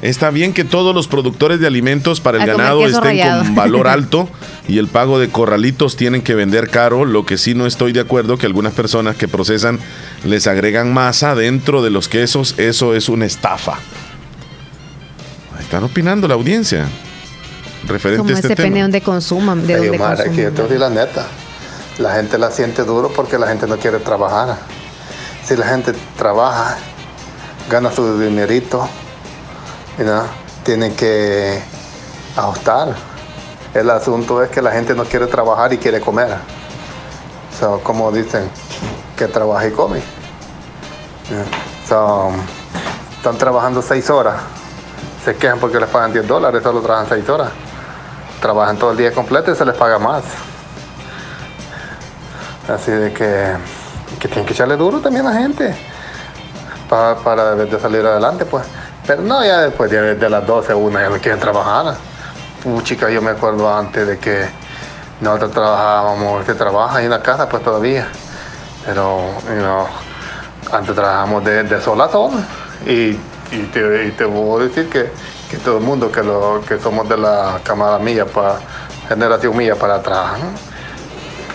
Está bien que todos los productores de alimentos para el ganado estén con valor alto y el pago de corralitos tienen que vender caro. Lo que sí no estoy de acuerdo que algunas personas que procesan les agregan masa dentro de los quesos. Eso es una estafa. Están opinando la audiencia. Referente a este depende de donde consuman. De donde consuman. la neta. La gente la siente duro porque la gente no quiere trabajar. Si la gente trabaja, gana su dinerito, tienen que ajustar. El asunto es que la gente no quiere trabajar y quiere comer. como dicen, que trabaja y come. están trabajando seis horas. Se quejan porque les pagan 10 dólares, solo trabajan seis horas. Trabajan todo el día completo y se les paga más. Así de que, que tienen que echarle duro también a la gente para, para salir adelante, pues. Pero no, ya después de, las 12 una ya no quieren trabajar. chica, yo me acuerdo antes de que nosotros trabajábamos, que trabaja en la casa pues todavía. Pero, antes trabajábamos de, sol a sol. Y, te, te, voy a decir que, todo el mundo que, lo, que somos de la camada mía, para generación mía para atrás,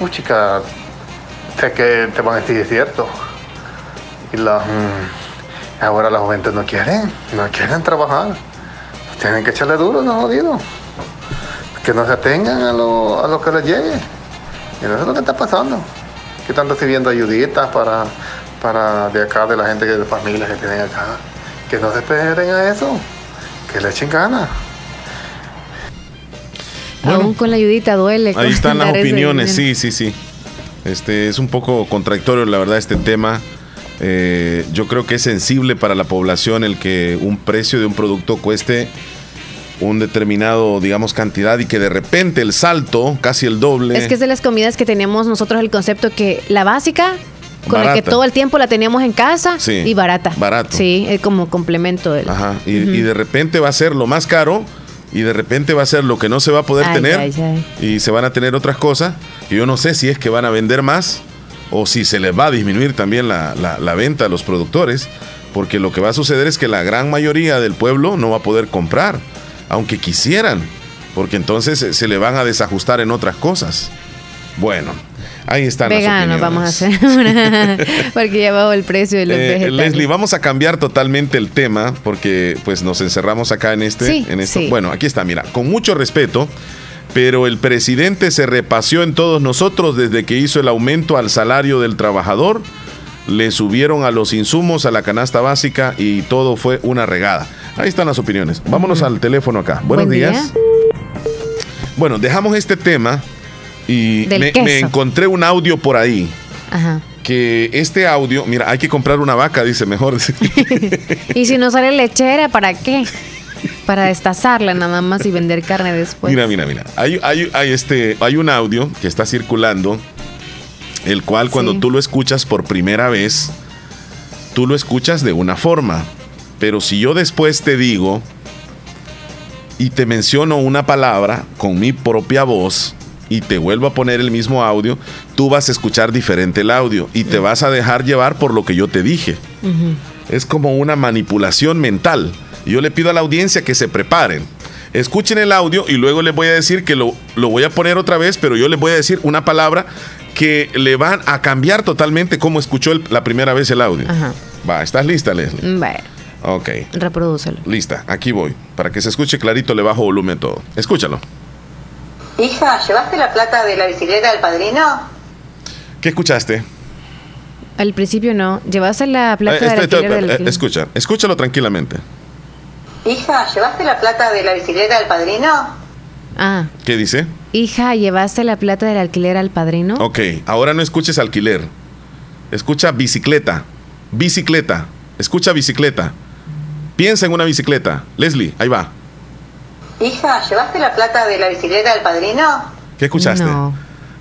chica, sé que te van a decir cierto. Y la, mm, Ahora la juventud no quieren, no quieren trabajar. Tienen que echarle duro, no jodido. Que no se atengan a lo, a lo que les llegue. Y eso es lo que está pasando. Que están recibiendo ayuditas para, para de acá, de la gente, de familias que tienen acá. Que no se esperen a eso. Que le echen ganas. Aún con la ayudita duele. Ahí están las opiniones, sí, sí, sí. Este es un poco contradictorio, la verdad, este tema. Eh, yo creo que es sensible para la población el que un precio de un producto cueste un determinado, digamos, cantidad y que de repente el salto, casi el doble. Es que es de las comidas que tenemos nosotros el concepto que la básica, con la que todo el tiempo la teníamos en casa y barata. Barato. Sí, es como complemento. Del... Ajá. Y, de repente va a ser lo más caro y de repente va a ser lo que no se va a poder tener y se van a tener otras cosas. Y yo no sé si es que van a vender más o si se les va a disminuir también la, venta a los productores, porque lo que va a suceder es que la gran mayoría del pueblo no va a poder comprar, aunque quisieran, porque entonces se le van a desajustar en otras cosas. Bueno, ahí están Vegano, vamos a hacer porque ya bajó el precio de los eh, Leslie, vamos a cambiar totalmente el tema porque pues nos encerramos acá en este, en esto. Bueno, aquí está, mira, con mucho respeto, pero el presidente se repaseó en todos nosotros desde que hizo el aumento al salario del trabajador, le subieron a los insumos, a la canasta básica y todo fue una regada. Ahí están las opiniones. Vámonos al teléfono acá. Buenos días. Bueno, dejamos este tema y me, encontré un audio por ahí. Ajá que este audio, mira, hay que comprar una vaca, dice mejor. y si no sale lechera, ¿para qué? Para destazarla nada más y vender carne después. Mira, mira, mira. Hay, este, hay un audio que está circulando, el cual cuando tú lo escuchas por primera vez, tú lo escuchas de una forma. Pero si yo después te digo y te menciono una palabra con mi propia voz y te vuelvo a poner el mismo audio, tú vas a escuchar diferente el audio y te vas a dejar llevar por lo que yo te dije. Es como una manipulación mental yo le pido a la audiencia que se preparen. Escuchen el audio y luego les voy a decir que lo, voy a poner otra vez, pero yo les voy a decir una palabra que le van a cambiar totalmente cómo escuchó la primera vez el audio. Ajá. Va, ¿estás lista, Leslie? Bueno. Ok. Reprodúcelo. Lista, aquí voy. Para que se escuche clarito, le bajo volumen todo. Escúchalo. Hija, ¿llevaste la plata de la bicicleta del padrino? ¿Qué escuchaste? Al principio no. ¿Llevaste la plata eh, del eh, Escucha, escúchalo tranquilamente. Hija, ¿llevaste la plata de la bicicleta del padrino? Ah. ¿Qué dice? Hija, ¿llevaste la plata del alquiler al padrino? Ok, ahora no escuches alquiler. Escucha bicicleta. Bicicleta. Escucha bicicleta. Piensa en una bicicleta. Leslie, ahí va. Hija, ¿llevaste la plata de la bicicleta del padrino? ¿Qué escuchaste? No.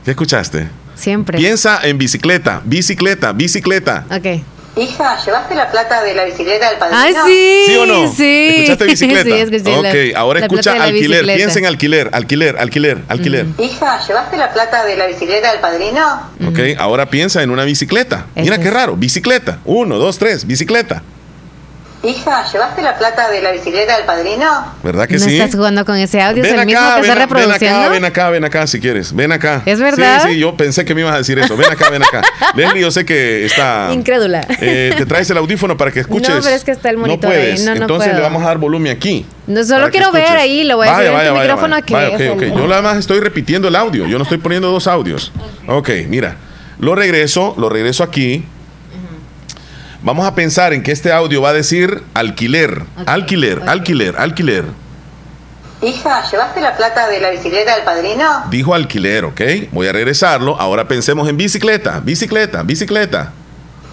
¿Qué escuchaste? Siempre. Piensa en bicicleta, bicicleta, bicicleta. Ok. Hija, ¿llevaste la plata de la bicicleta del padrino? ¡Ay, sí! ¿Sí o no? Sí. ¿Escuchaste bicicleta? sí, escuché ok, la- ahora la escucha alquiler. Piensa en alquiler, alquiler, alquiler, alquiler. Hija, ¿llevaste la plata de la bicicleta del padrino? Ok, ahora piensa en una bicicleta. Mira qué es. raro, bicicleta. Uno, dos, tres, bicicleta. Hija, ¿llevaste la plata de la bicicleta del padrino? ¿Verdad que ¿No sí? estás jugando con ese audio? ¿Es Ven el mismo acá, que ven, está ven acá, ven acá, ven acá si quieres. Ven acá. ¿Es verdad? Sí, sí, yo pensé que me ibas a decir eso. Ven acá, ven acá. Leslie, yo sé que está. Incrédula. Eh, te traes el audífono para que escuches. No, pero es que está el monitor No ahí. puedes. No, no Entonces puedo. le vamos a dar volumen aquí. No, solo quiero ver ahí, lo voy a decir en tu micrófono que Vaya, es ok, ok. el- Yo nada más estoy repitiendo el audio. Yo no estoy poniendo dos audios. Ok, mira. Lo regreso, lo regreso aquí. Vamos a pensar en que este audio va a decir alquiler, alquiler, alquiler, alquiler. Hija, ¿llevaste la plata de la bicicleta del padrino? Dijo alquiler, ¿ok? Voy a regresarlo. Ahora pensemos en bicicleta, bicicleta, bicicleta.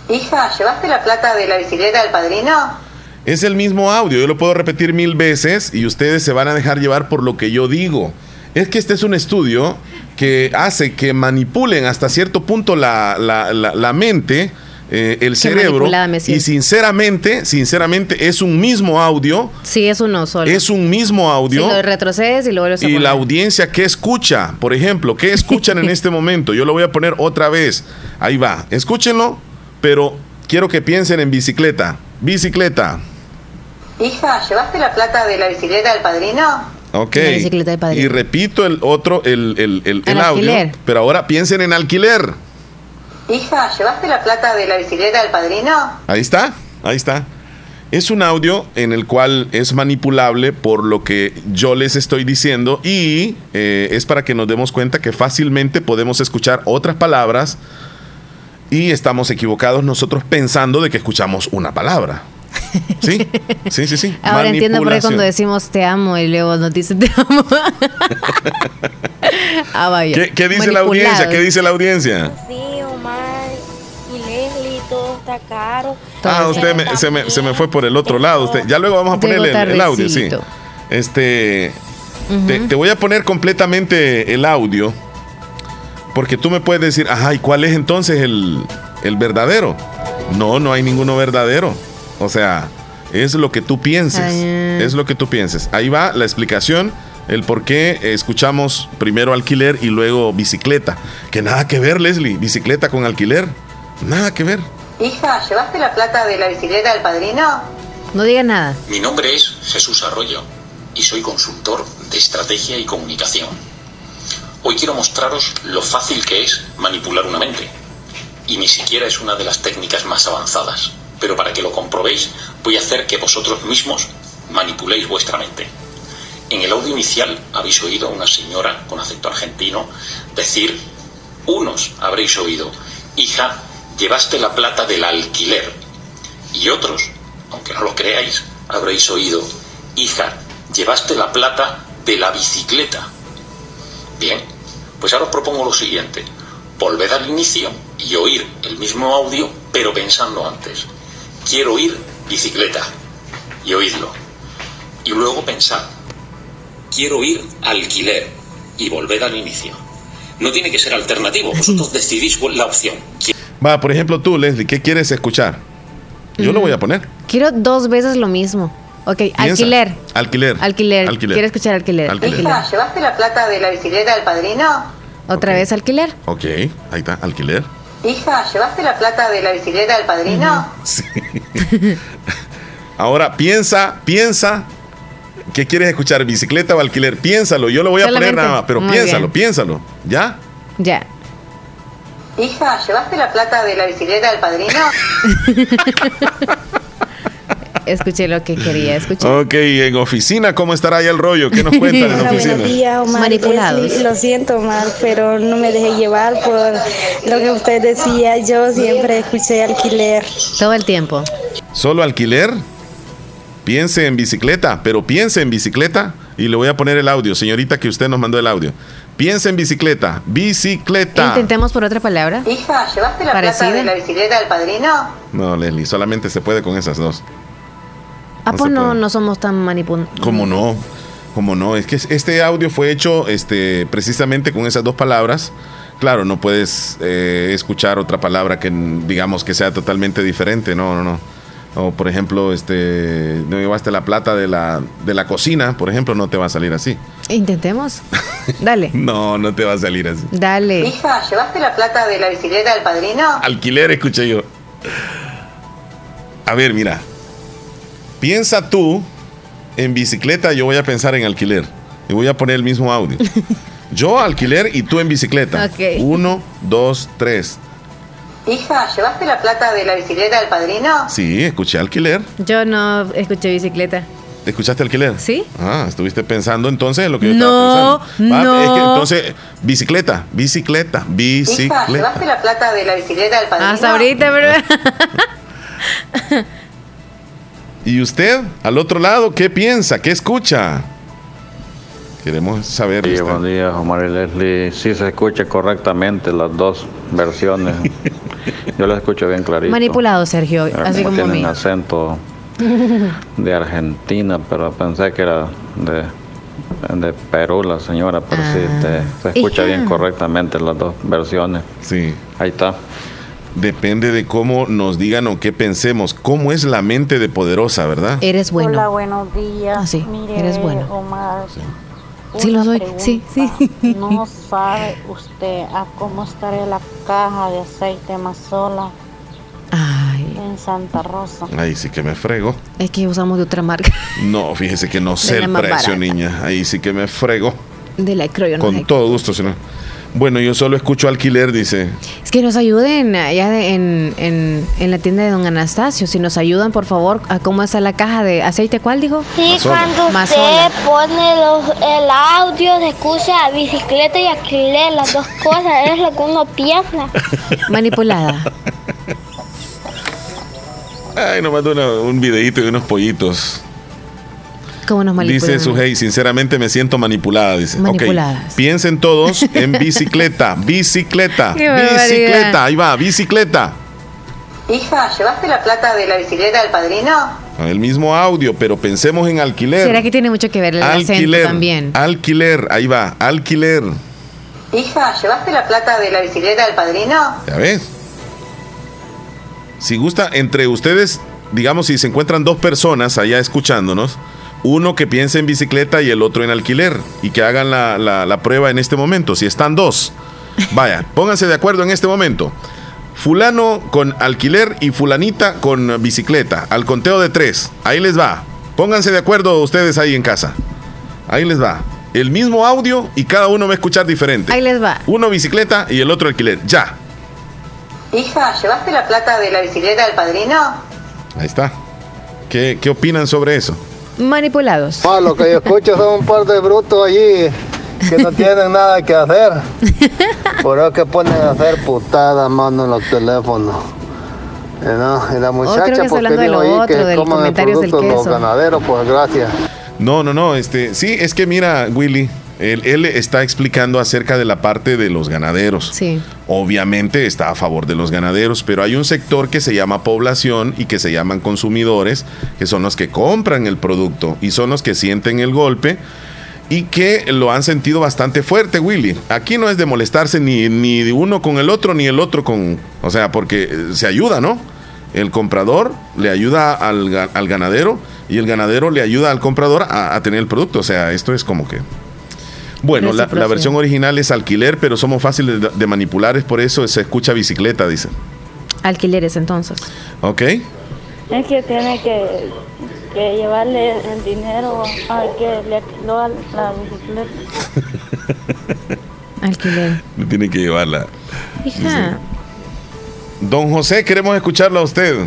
Hija, ¿llevaste la plata de la bicicleta del padrino? Es el mismo audio, yo lo puedo repetir mil veces y ustedes se van a dejar llevar por lo que yo digo. Es que este es un estudio que hace que manipulen hasta cierto punto la, la- la- la mente, eh, el cerebro. Y sinceramente, sinceramente, es un mismo audio. Sí, es uno solo. Es un mismo Si audio. lo retrocedes y lo vuelves a Y poner. la audiencia que escucha, por ejemplo, ¿qué escuchan en este momento? Yo lo voy a poner otra vez. Ahí va. Escúchenlo, pero quiero que piensen en bicicleta. Bicicleta. Hija, ¿llevaste la plata de la bicicleta del padrino? Ok. La bicicleta de padrino. Y repito el otro, el, el- el- el El audio. alquiler. Pero ahora piensen en alquiler. Hija, ¿llevaste la plata de la bicicleta del padrino? Ahí está, ahí está. Es un audio en el cual es manipulable por lo que yo les estoy diciendo y eh, es para que nos demos cuenta que fácilmente podemos escuchar otras palabras y estamos equivocados nosotros pensando de que escuchamos una palabra. Sí, sí, sí, sí. Ahora entiendo por qué cuando decimos te amo y luego nos dicen te amo. ah, vaya. ¿Qué, qué dice la audiencia? ¿Qué dice la audiencia? Está caro. Ah, usted me- se, me, se me fue por el otro lado. Usted, ya luego vamos a ponerle el, el audio, sí. Este, te, te voy a poner completamente el audio, porque tú me puedes decir, ajá, ¿y cuál es entonces el, el verdadero? No, no hay ninguno verdadero. O sea, es lo que tú pienses. Es lo que tú pienses. Ahí va la explicación, el por qué escuchamos primero alquiler y luego bicicleta. Que nada que ver, Leslie, bicicleta con alquiler. Nada que ver. Hija, ¿llevaste la plata de la bicicleta del padrino? No diga nada. Mi nombre es Jesús Arroyo y soy consultor de estrategia y comunicación. Hoy quiero mostraros lo fácil que es manipular una mente. Y ni siquiera es una de las técnicas más avanzadas. Pero para que lo comprobéis, voy a hacer que vosotros mismos manipuléis vuestra mente. En el audio inicial habéis oído a una señora con acento argentino decir, unos habréis oído, hija, llevaste la plata del alquiler. Y otros, aunque no lo creáis, habréis oído, hija, llevaste la plata de la bicicleta. Bien, pues ahora os propongo lo siguiente. Volved al inicio y oír el mismo audio, pero pensando antes. Quiero oír bicicleta y oídlo. Y luego pensad. Quiero oír alquiler y volved al inicio. No tiene que ser alternativo, vosotros decidís la opción. Va, por ejemplo, tú, Leslie, ¿qué quieres escuchar? Yo lo voy a poner. Quiero dos veces lo mismo. Ok, alquiler. Alquiler. Alquiler. Alquiler. Quiero escuchar alquiler. Alquiler. Hija, ¿llevaste la plata de la bicicleta del padrino? Otra vez alquiler. Ok, ahí está, alquiler. Hija, ¿llevaste la plata de la bicicleta del padrino? Sí. Ahora piensa, piensa. ¿Qué quieres escuchar? ¿Bicicleta o alquiler? Piénsalo. Yo lo voy a poner nada más, pero Muy piénsalo, bien. piénsalo. ¿Ya? Ya. Hija, ¿llevaste la plata de la bicicleta del padrino? escuché lo que quería escuchar. Ok, en oficina, ¿cómo estará ahí el rollo? ¿Qué nos cuentan en oficina? Buenos días, Omar. Manipulados. lo siento, Omar, pero no me dejé llevar por lo que usted decía. Yo siempre escuché alquiler. Todo el tiempo. ¿Solo alquiler? Piense en bicicleta, pero piense en bicicleta y le voy a poner el audio, señorita, que usted nos mandó el audio. Piensa en bicicleta, bicicleta. Intentemos por otra palabra. Hija, ¿llevaste la plata de la bicicleta del padrino? No, Leslie, solamente se puede con esas dos. Ah, pues no, no somos tan manipulados. ¿Cómo no? ¿Cómo no? Es que este audio fue hecho este, precisamente con esas dos palabras. Claro, no puedes eh, escuchar otra palabra que digamos que sea totalmente diferente. No, no, no. O por ejemplo, este, no llevaste la plata de la, de la cocina, por ejemplo, no te va a salir así. Intentemos. Dale. no, no te va a salir así. Dale. Hija, ¿llevaste la plata de la bicicleta del padrino? Alquiler, escuché yo. A ver, mira. Piensa tú en bicicleta, yo voy a pensar en alquiler. Y voy a poner el mismo audio. Yo alquiler y tú en bicicleta. Ok. Uno, dos, tres. Hija, ¿llevaste la plata de la bicicleta del padrino? Sí, escuché alquiler. Yo no escuché bicicleta. ¿Escuchaste alquiler? Sí. Ah, estuviste pensando entonces en lo que yo no, estaba pensando. No, Es que entonces, bicicleta, bicicleta, bicicleta. Hija, ¿llevaste la plata de la bicicleta del padrino? Hasta ahorita, ¿verdad? ¿Y usted, al otro lado, qué piensa? ¿Qué escucha? Queremos saber. Sí, buenos días, Omar y Leslie. Sí se escucha correctamente las dos versiones. Yo las escucho bien clarito. Manipulado, Sergio, así como, tienen mí. acento de Argentina, pero pensé que era de, de Perú la señora, pero sí, te- se escucha bien correctamente las dos versiones. Sí. Ahí está. Depende de cómo nos digan o qué pensemos. ¿Cómo es la mente de poderosa, verdad? Eres bueno. Hola, buenos días. Ah, sí, Mire, eres bueno. Omar, Sí una lo soy, sí, sí. pregunta. ¿No sabe usted a cómo estaría la caja de aceite Mazola en Santa Rosa? Ahí sí que me frego. Es que usamos de otra marca. No, fíjese que no sé el más precio, barata. niña. Ahí sí que me frego. De la Croyo, no Con todo gusto, señor. Bueno, yo solo escucho alquiler, dice. Es que nos ayuden allá de- en, en, en la tienda de don Anastasio. Si nos ayudan, por favor, a cómo está la caja de aceite, ¿cuál dijo? Sí, cuando usted Mazola. pone los, el audio, se escucha bicicleta y alquiler, las dos cosas, es lo que uno piensa. Manipulada. Ay, nos mandó una- un videito de unos pollitos. ¿Cómo nos manipulan? Dice Sujei, sinceramente me siento manipulada, dice. Ok, piensen todos en bicicleta, bicicleta, bicicleta, ahí va, bicicleta. Hija, ¿llevaste la plata de la bicicleta del padrino? El mismo audio, pero pensemos en alquiler. ¿Será que tiene mucho que ver el alquiler, también? alquiler, ahí va, alquiler. Hija, ¿llevaste la plata de la bicicleta del padrino? ¿Ya ves? Si gusta, entre ustedes, digamos, si se encuentran dos personas allá escuchándonos, uno que piense en bicicleta y el otro en alquiler, y que hagan la, la- la prueba en este momento, si están dos. Vaya, pónganse de acuerdo en este momento. Fulano con alquiler y fulanita con bicicleta, al conteo de tres. Ahí les va. Pónganse de acuerdo ustedes ahí en casa. Ahí les va. El mismo audio y cada uno va a escuchar diferente. Ahí les va. Uno bicicleta y el otro alquiler. Ya. Hija, ¿llevaste la plata de la bicicleta del padrino? Ahí está. ¿Qué, qué opinan sobre eso? Manipulados. Ah, lo que yo escucho son un par de brutos allí que no tienen nada que hacer. Por eso que ponen a hacer putadas, mano, en los teléfonos. Eh, no, y la creo muchacha, porque dijo lo ahí otro, que coman el comentarios del producto los ganaderos, pues gracias. No, no, no. Este, sí, es que mira, Willy, él, él está explicando acerca de la parte de los ganaderos. Sí. Obviamente está a favor de los ganaderos, pero hay un sector que se llama población y que se llaman consumidores, que son los que compran el producto y son los que sienten el golpe y que lo han sentido bastante fuerte, Willy. Aquí no es de molestarse ni, ni de uno con el otro, ni el otro con... O sea, porque eh, se ayuda, ¿no? El comprador le ayuda al, al ganadero y el ganadero le ayuda al comprador a, a tener el producto. O sea, esto es como que... Bueno, la, versión original es alquiler, pero somos fáciles de, de manipular, es por eso se escucha bicicleta, dice. Alquileres, entonces. ¿Ok? Es que tiene que, que llevarle el dinero al que le alquiló la bicicleta. Alquiler. No tiene que llevarla. Hija. Don José, queremos escucharlo a usted.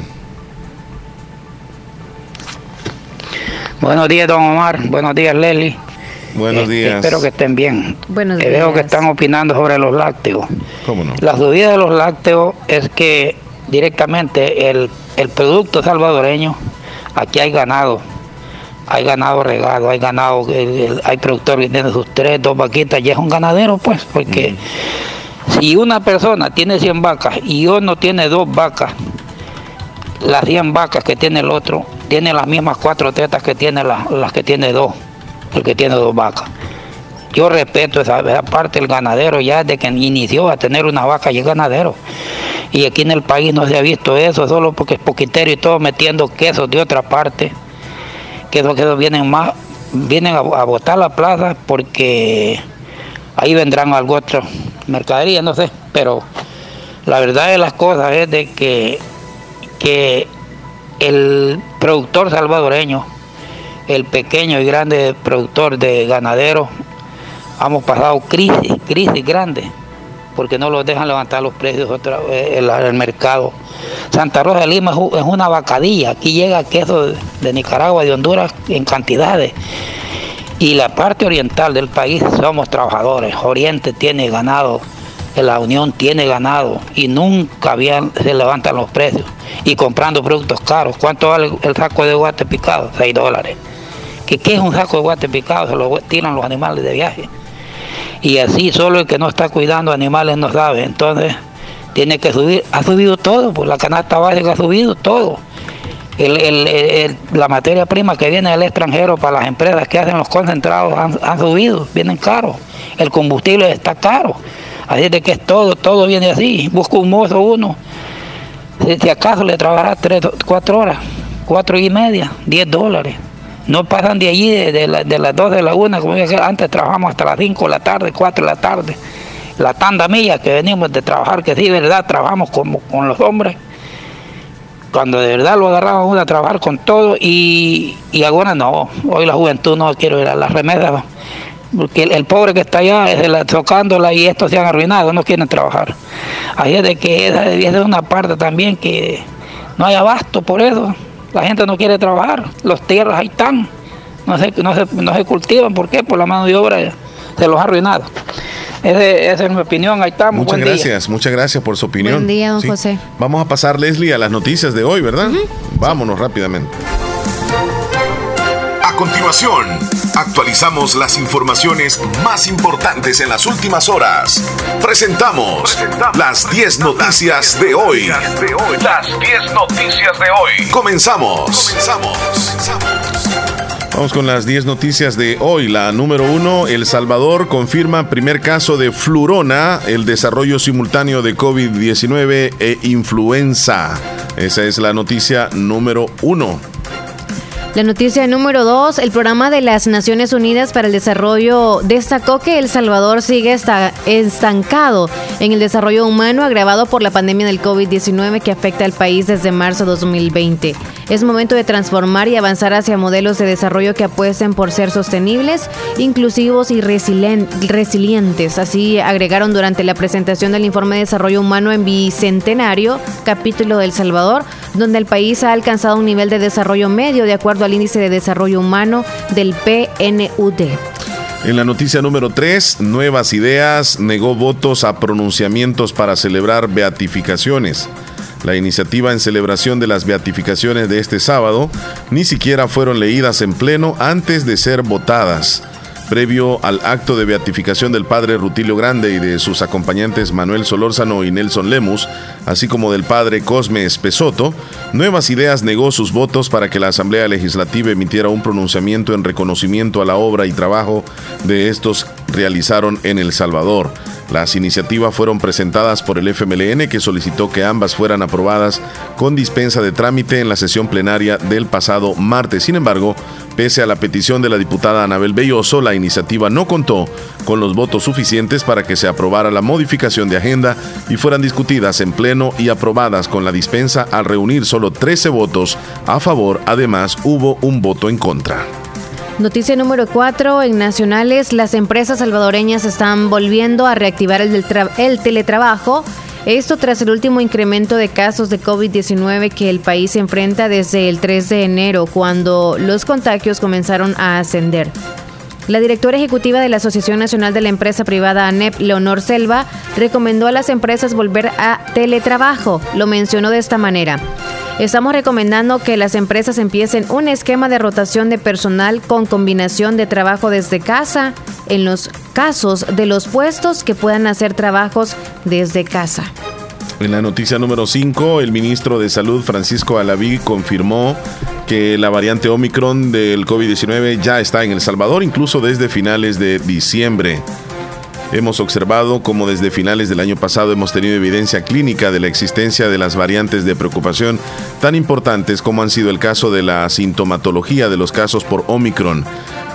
Buenos días, don Omar. Buenos días, Leli. Buenos este, días. espero que estén bien. Buenos días. Veo que están opinando sobre los lácteos. ¿Cómo no? La subida de los lácteos es que directamente el, el producto salvadoreño, aquí hay ganado, hay ganado regado, hay ganado, hay productor que tiene sus tres, dos vaquitas, y es un ganadero, pues, porque si una persona tiene 100 vacas y uno tiene dos vacas, las 100 vacas que tiene el otro, tiene las mismas cuatro tetas que tiene las que tiene dos, el que tiene dos vacas. Yo respeto esa, parte del ganadero ya desde que inició a tener una vaca y es ganadero. Y aquí en el país no se ha visto eso, solo porque es poquitero y todo metiendo quesos de otra parte. Que esos quesos vienen más, vienen a, botar la plaza porque ahí vendrán algo otro mercadería, no sé, pero la verdad de las cosas es de que, que el productor salvadoreño, el pequeño y grande productor de ganaderos, hemos pasado crisis, crisis grande, porque no los dejan levantar los precios otra el mercado. Santa Rosa de Lima es una vacadilla, aquí llega queso de Nicaragua, de Honduras en cantidades. Y la parte oriental del país somos trabajadores. Oriente tiene ganado, la Unión tiene ganado y nunca habían, se levantan los precios. Y comprando productos caros. ¿Cuánto vale el saco de guate picado? 6 dólares. ¿Qué, ¿Qué es un saco de guate picado? Se lo tiran los animales de viaje. Y así solo el que no está cuidando animales no sabe. Entonces tiene que subir. Ha subido todo, pues la canasta básica ha subido todo la materia prima que viene del extranjero para las empresas que hacen los concentrados han, subido, vienen caros. El combustible está caro. Así de que es todo, todo viene así. Busca un mozo uno. Si, acaso le trabajará tres, cuatro horas, cuatro y media, diez dólares. No pasan de allí de, las dos de la una, como dije, antes trabajamos hasta las cinco de la tarde, cuatro de la tarde. La tanda mía que venimos de trabajar, que sí, verdad, trabajamos como con los hombres cuando de verdad lo agarraban a trabajar con todo y, ahora no, hoy la juventud no quiere ir a las remesas, porque el, pobre que está allá es la, tocándola y estos se han arruinado, no quieren trabajar. Ahí es de que esa es una parte también que no hay abasto por eso, la gente no quiere trabajar, los tierras ahí están, no se, no se, no se cultivan, ¿por qué? Por la mano de obra se los ha arruinado esa es mi opinión, ahí estamos. Muchas gracias, muchas gracias por su opinión. Buen día, don José. Vamos a pasar, Leslie, a las noticias de hoy, ¿verdad? Vámonos rápidamente. A continuación, actualizamos las informaciones más importantes en las últimas horas. Presentamos, las 10 noticias, de hoy. Las 10 noticias de hoy. Comenzamos. Comenzamos. Vamos con las 10 noticias de hoy. La número uno, El Salvador confirma primer caso de flurona, el desarrollo simultáneo de COVID-19 e influenza. Esa es la noticia número uno. La noticia número dos, el programa de las Naciones Unidas para el Desarrollo destacó que El Salvador sigue estancado en el desarrollo humano agravado por la pandemia del COVID-19 que afecta al país desde marzo de 2020. Es momento de transformar y avanzar hacia modelos de desarrollo que apuesten por ser sostenibles, inclusivos y resilientes. Así agregaron durante la presentación del informe de desarrollo humano en Bicentenario, capítulo del Salvador, donde el país ha alcanzado un nivel de desarrollo medio de acuerdo al índice de desarrollo humano del PNUD. En la noticia número 3, Nuevas Ideas negó votos a pronunciamientos para celebrar beatificaciones. La iniciativa en celebración de las beatificaciones de este sábado ni siquiera fueron leídas en pleno antes de ser votadas previo al acto de beatificación del padre Rutilio Grande y de sus acompañantes Manuel Solórzano y Nelson Lemus, así como del padre Cosme Espesoto, Nuevas Ideas negó sus votos para que la Asamblea Legislativa emitiera un pronunciamiento en reconocimiento a la obra y trabajo de estos realizaron en El Salvador. Las iniciativas fueron presentadas por el FMLN que solicitó que ambas fueran aprobadas con dispensa de trámite en la sesión plenaria del pasado martes. Sin embargo, pese a la petición de la diputada Anabel Belloso, la iniciativa no contó con los votos suficientes para que se aprobara la modificación de agenda y fueran discutidas en pleno y aprobadas con la dispensa al reunir solo 13 votos a favor. Además, hubo un voto en contra. Noticia número 4. En Nacionales, las empresas salvadoreñas están volviendo a reactivar el, el teletrabajo Esto tras el último incremento de casos de COVID-19 que el país enfrenta desde el 3 de enero, cuando los contagios comenzaron a ascender. La directora ejecutiva de la Asociación Nacional de la Empresa Privada ANEP, Leonor Selva, recomendó a las empresas volver a teletrabajo. Lo mencionó de esta manera. Estamos recomendando que las empresas empiecen un esquema de rotación de personal con combinación de trabajo desde casa en los casos de los puestos que puedan hacer trabajos desde casa. En la noticia número 5, el ministro de Salud Francisco Alaví confirmó que la variante Omicron del COVID-19 ya está en El Salvador, incluso desde finales de diciembre. Hemos observado cómo desde finales del año pasado hemos tenido evidencia clínica de la existencia de las variantes de preocupación tan importantes como han sido el caso de la sintomatología de los casos por Omicron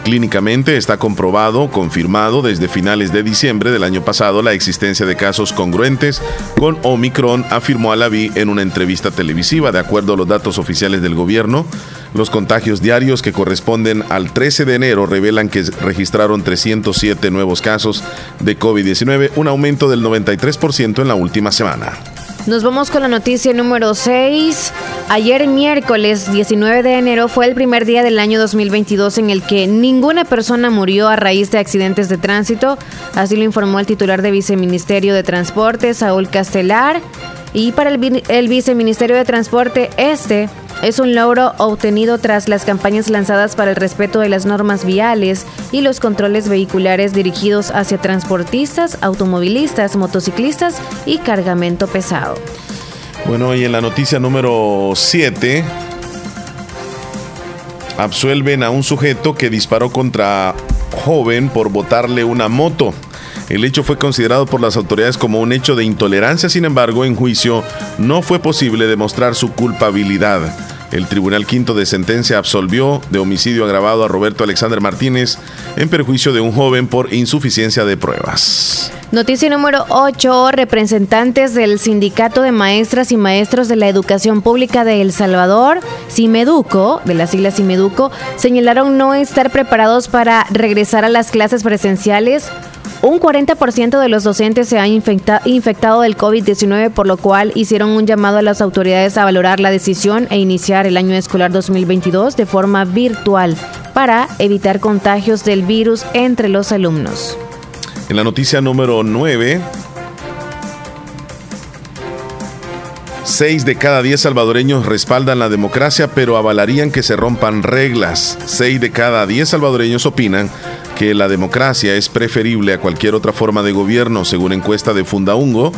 Clínicamente está comprobado, confirmado desde finales de diciembre del año pasado la existencia de casos congruentes con Omicron, afirmó Alaví en una entrevista televisiva. De acuerdo a los datos oficiales del gobierno, los contagios diarios que corresponden al 13 de enero revelan que registraron 307 nuevos casos de COVID-19, un aumento del 93% en la última semana. Nos vamos con la noticia número 6. Ayer miércoles 19 de enero fue el primer día del año 2022 en el que ninguna persona murió a raíz de accidentes de tránsito. Así lo informó el titular de Viceministerio de Transporte, Saúl Castelar. Y para el, el Viceministerio de Transporte, este es un logro obtenido tras las campañas lanzadas para el respeto de las normas viales y los controles vehiculares dirigidos hacia transportistas, automovilistas, motociclistas y cargamento pesado. Bueno, y en la noticia número 7, absuelven a un sujeto que disparó contra joven por botarle una moto. El hecho fue considerado por las autoridades como un hecho de intolerancia, sin embargo, en juicio no fue posible demostrar su culpabilidad. El Tribunal Quinto de Sentencia absolvió de homicidio agravado a Roberto Alexander Martínez en perjuicio de un joven por insuficiencia de pruebas. Noticia número 8. Representantes del Sindicato de Maestras y Maestros de la Educación Pública de El Salvador, CIMEDUCO, de las siglas CIMEDUCO, señalaron no estar preparados para regresar a las clases presenciales un 40% de los docentes se han infectado del COVID-19, por lo cual hicieron un llamado a las autoridades a valorar la decisión e iniciar el año escolar 2022 de forma virtual para evitar contagios del virus entre los alumnos. En la noticia número 9, 6 de cada 10 salvadoreños respaldan la democracia, pero avalarían que se rompan reglas. 6 de cada 10 salvadoreños opinan que la democracia es preferible a cualquier otra forma de gobierno, según encuesta de Fundaungo,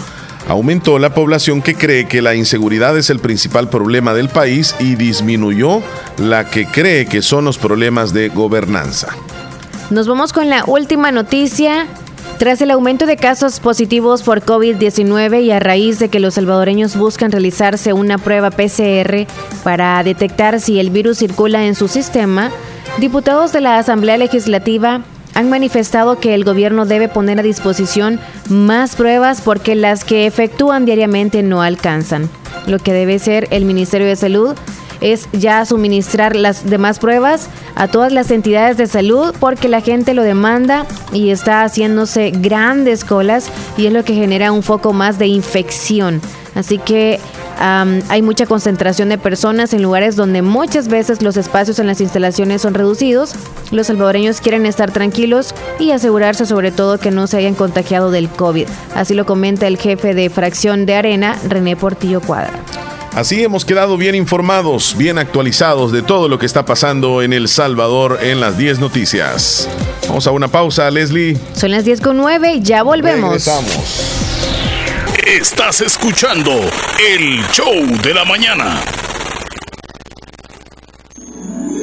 aumentó la población que cree que la inseguridad es el principal problema del país y disminuyó la que cree que son los problemas de gobernanza. Nos vamos con la última noticia. Tras el aumento de casos positivos por COVID-19 y a raíz de que los salvadoreños buscan realizarse una prueba PCR para detectar si el virus circula en su sistema, diputados de la Asamblea Legislativa han manifestado que el gobierno debe poner a disposición más pruebas porque las que efectúan diariamente no alcanzan. Lo que debe ser el Ministerio de Salud es ya suministrar las demás pruebas a todas las entidades de salud porque la gente lo demanda y está haciéndose grandes colas y es lo que genera un foco más de infección. Así que hay mucha concentración de personas en lugares donde muchas veces los espacios en las instalaciones son reducidos. Los salvadoreños quieren estar tranquilos y asegurarse sobre todo que no se hayan contagiado del COVID. Así lo comenta el jefe de fracción de Arena, René Portillo Cuadra. Así hemos quedado bien informados, bien actualizados de todo lo que está pasando en El Salvador en las 10 noticias. Vamos a una pausa, Leslie. Son las 10 con 9, ya volvemos. Regresamos. Estás escuchando el show de la mañana.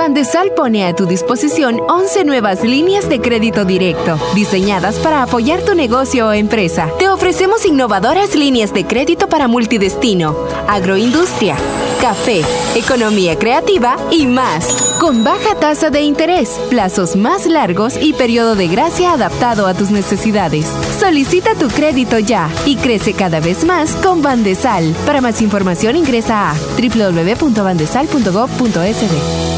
Bandesal pone a tu disposición 11 nuevas líneas de crédito directo, diseñadas para apoyar tu negocio o empresa. Te ofrecemos innovadoras líneas de crédito para multidestino, agroindustria, café, economía creativa y más. Con baja tasa de interés, plazos más largos y periodo de gracia adaptado a tus necesidades. Solicita tu crédito ya y crece cada vez más con Bandesal. Para más información ingresa a www.bandesal.gov.sd.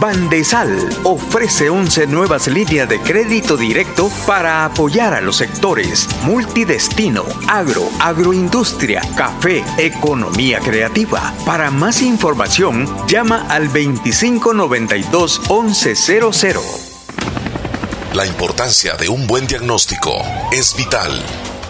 Bandesal ofrece 11 nuevas líneas de crédito directo para apoyar a los sectores multidestino, agro, agroindustria, café, economía creativa. Para más información, llama al 2592 1100. La importancia de un buen diagnóstico es vital.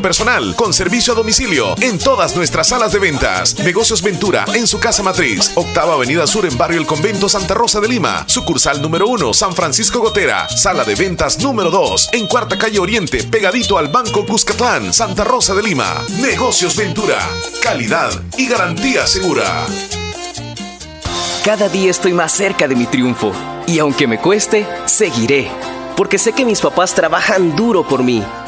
personal con servicio a domicilio en todas nuestras salas de ventas. Negocios Ventura en su casa matriz, octava avenida sur en barrio El Convento Santa Rosa de Lima, sucursal número 1 San Francisco Gotera, sala de ventas número 2 en cuarta calle Oriente, pegadito al Banco Cuscatlán, Santa Rosa de Lima. Negocios Ventura, calidad y garantía segura. Cada día estoy más cerca de mi triunfo y aunque me cueste, seguiré, porque sé que mis papás trabajan duro por mí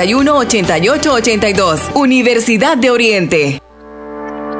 8882 Universidad de Oriente.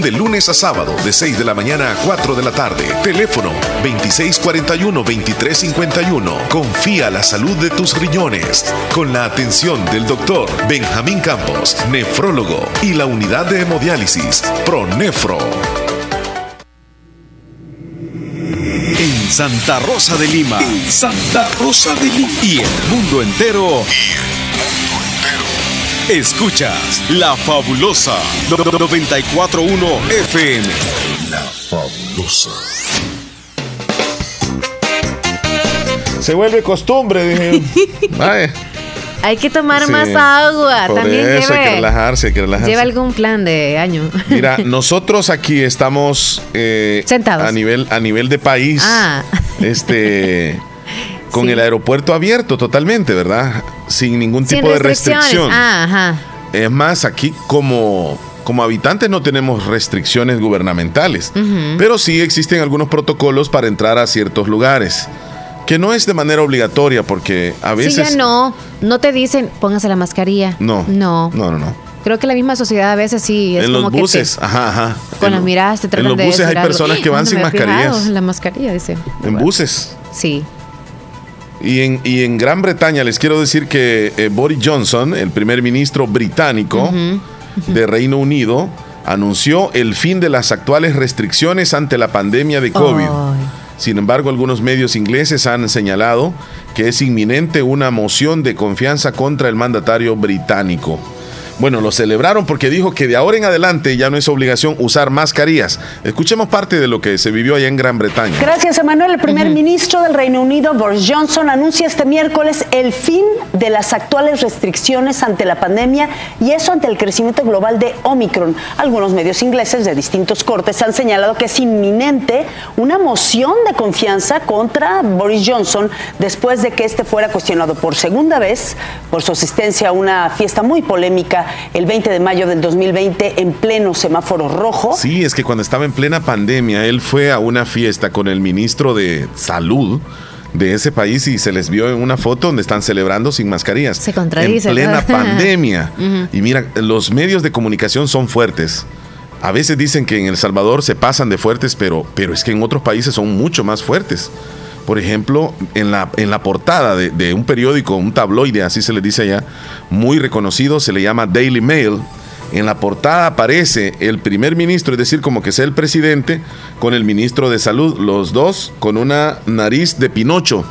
de lunes a sábado de 6 de la mañana a 4 de la tarde. Teléfono 2641-2351. Confía la salud de tus riñones con la atención del doctor Benjamín Campos, nefrólogo y la unidad de hemodiálisis Pronefro. En Santa Rosa de Lima. Santa Rosa de Lima. Y el mundo entero. Escuchas La Fabulosa 941 FM. La Fabulosa. Se vuelve costumbre, dije. Vaya. Hay que tomar Sí, más agua. por También eso hay que relajarse, hay que relajarse. lleva algún plan de año. Mira, nosotros aquí estamos eh, Sentados. a nivel a nivel de país, Ah. este, con el aeropuerto abierto totalmente, ¿verdad? Sin ningún Sin tipo de restricción. Ah, ajá. Es más, aquí como como habitantes no tenemos restricciones gubernamentales, pero sí existen algunos protocolos para entrar a ciertos lugares, que no es de manera obligatoria porque a Sí, veces ya no. No te dicen, póngase la mascarilla. no, No. no, no, no. Creo que la misma sociedad a veces sí es en como los que buses, te- ajá, ajá. con En las miradas te En tratan los de buses hay personas que van no sin mascarillas. La mascarilla, dice. En buses. Sí. Y en, y en Gran Bretaña les quiero decir que eh, Boris Johnson, el primer ministro británico de Reino Unido, anunció el fin de las actuales restricciones ante la pandemia de COVID. Sin embargo, algunos medios ingleses han señalado que es inminente una moción de confianza contra el mandatario británico. Bueno, lo celebraron porque dijo que de ahora en adelante ya no es obligación usar mascarillas. Escuchemos parte de lo que se vivió allá en Gran Bretaña. Gracias, Emanuel. El primer ministro del Reino Unido, Boris Johnson, anuncia este miércoles el fin de las actuales restricciones ante la pandemia y eso ante el crecimiento global de Omicron. Algunos medios ingleses de distintos cortes han señalado que es inminente una moción de confianza contra Boris Johnson después de que este fuera cuestionado por segunda vez por su asistencia a una fiesta muy polémica el 20 de mayo del 2020 en pleno semáforo rojo. Sí, es que cuando estaba en plena pandemia, él fue a una fiesta con el ministro de Salud de ese país y se les vio en una foto donde están celebrando sin mascarillas. Se contradice, En plena ¿verdad? pandemia. Y mira, los medios de comunicación son fuertes. A veces dicen que en El Salvador se pasan de fuertes, pero, pero es que en otros países son mucho más fuertes. Por ejemplo, en la, en la portada de, de un periódico, un tabloide, así se le dice allá, muy reconocido, se le llama Daily Mail. En la portada aparece el primer ministro, es decir, como que sea el presidente, con el ministro de salud, los dos con una nariz de Pinocho.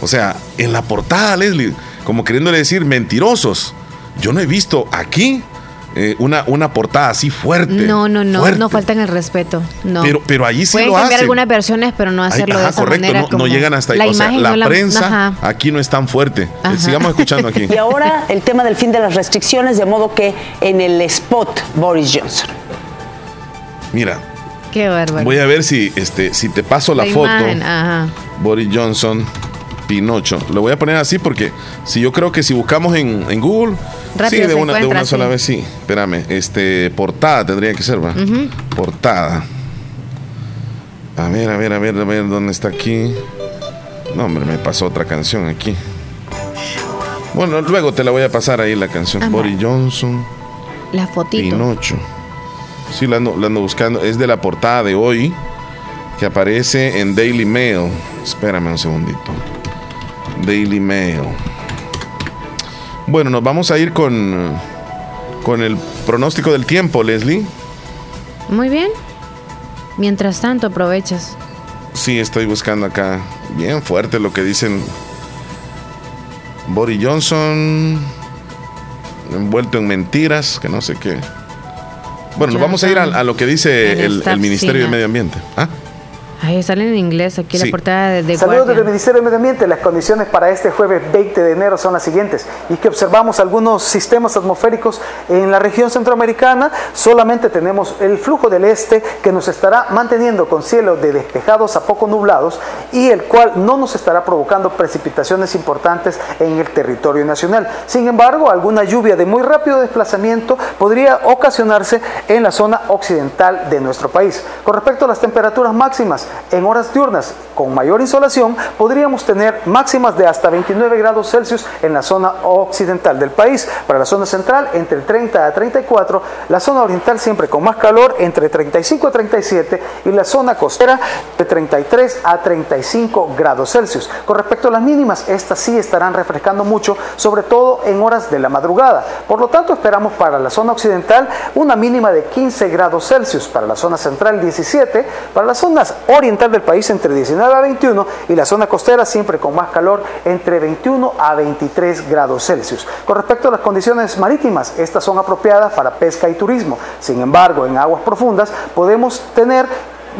O sea, en la portada, Leslie, como queriéndole decir mentirosos. Yo no he visto aquí eh, una, una portada así fuerte. No, no, no, fuerte. no faltan el respeto. No. Pero, pero allí sí Pueden lo cambiar hacen. algunas versiones, pero no Ay, hacerlo de ajá, esa correcto, manera. no, como no llegan hasta ahí. La o sea, imagen la no la- prensa ajá. aquí no es tan fuerte. Eh, Ajá. Sigamos escuchando aquí. Y ahora el tema del fin de las restricciones, de modo que en el spot Boris Johnson. Mira, Qué bárbaro. voy a ver si, este, si te paso la, foto. imagen, ajá. Boris Johnson, Pinocho. Lo voy a poner así porque si yo creo que si buscamos en, en Google, Rápido sí, de una, de una sola sí. vez, sí. Espérame, este, portada tendría que ser, ¿va? Portada. A ver, a ver, a ver, a ver, ¿dónde está aquí? No, hombre, me pasó otra canción aquí. Bueno, luego te la voy a pasar ahí la canción. Ajá. Boris Johnson, La fotito. Pinocho. Sí, la ando, la ando buscando. Es de la portada de hoy, que aparece en Daily Mail. Espérame un segundito. Daily Mail. Bueno, nos vamos a ir con, con el pronóstico del tiempo, Leslie. Muy bien. Mientras tanto, aprovechas. Sí, estoy buscando acá. Bien fuerte lo que dicen. Boris Johnson. Envuelto en mentiras, que no sé qué. Bueno, nos vamos a ir a, a lo que dice El el, Ministerio de. Medio Ambiente. ¿Ah? Ahí salen en inglés aquí la portada de, de Saludos del Ministerio de Medio Ambiente. Las condiciones para este jueves 20 de enero son las siguientes. Y que observamos algunos sistemas atmosféricos en la región centroamericana. Solamente tenemos el flujo del este que nos estará manteniendo con cielos de despejados a poco nublados y el cual no nos estará provocando precipitaciones importantes en el territorio nacional. Sin embargo, alguna lluvia de muy rápido desplazamiento podría ocasionarse en la zona occidental de nuestro país. Con respecto a las temperaturas máximas, en horas diurnas con mayor insolación podríamos tener máximas de hasta 29 grados Celsius en la zona occidental del país. Para la zona central entre 30 a 34, la zona oriental siempre con más calor entre 35 a 37 y la zona costera de 33 a 35 grados Celsius. Con respecto a las mínimas, estas sí estarán refrescando mucho, sobre todo en horas de la madrugada. Por lo tanto, esperamos para la zona occidental una mínima de 15 grados Celsius, para la zona central 17, para las zonas oriental del país entre 19 a 21 y la zona costera siempre con más calor entre 21 a 23 grados Celsius. Con respecto a las condiciones marítimas, estas son apropiadas para pesca y turismo. Sin embargo, en aguas profundas podemos tener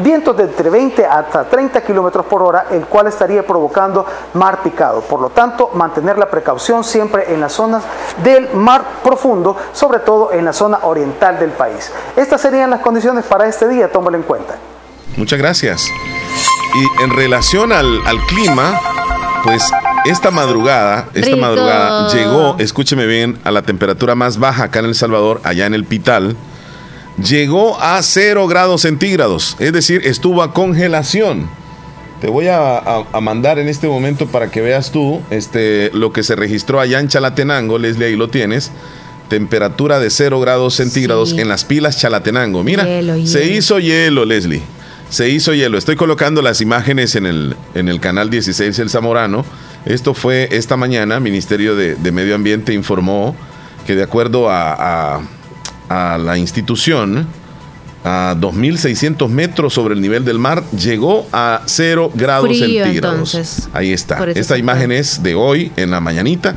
vientos de entre 20 hasta 30 kilómetros por hora, el cual estaría provocando mar picado. Por lo tanto, mantener la precaución siempre en las zonas del mar profundo, sobre todo en la zona oriental del país. Estas serían las condiciones para este día, tómalo en cuenta. Muchas gracias. Y en relación al, clima, pues esta madrugada, esta madrugada llegó, escúcheme bien, a la temperatura más baja acá en El Salvador, allá en el Pital, llegó a 0 grados centígrados, es decir, estuvo a congelación. Te voy a, mandar en este momento para que veas tú este, lo que se registró allá en Chalatenango, Leslie, ahí lo tienes. Temperatura de 0 grados centígrados en las pilas Chalatenango. Mira, se hizo hielo, Leslie. Se hizo hielo. Estoy colocando las imágenes en el, en el canal 16 El Zamorano. Esto fue esta mañana. Ministerio de, Medio Ambiente informó que de acuerdo a, a, la institución, a 2.600 metros sobre el nivel del mar, llegó a 0 grados centígrados. Ahí está. Esta imagen es de hoy, en la mañanita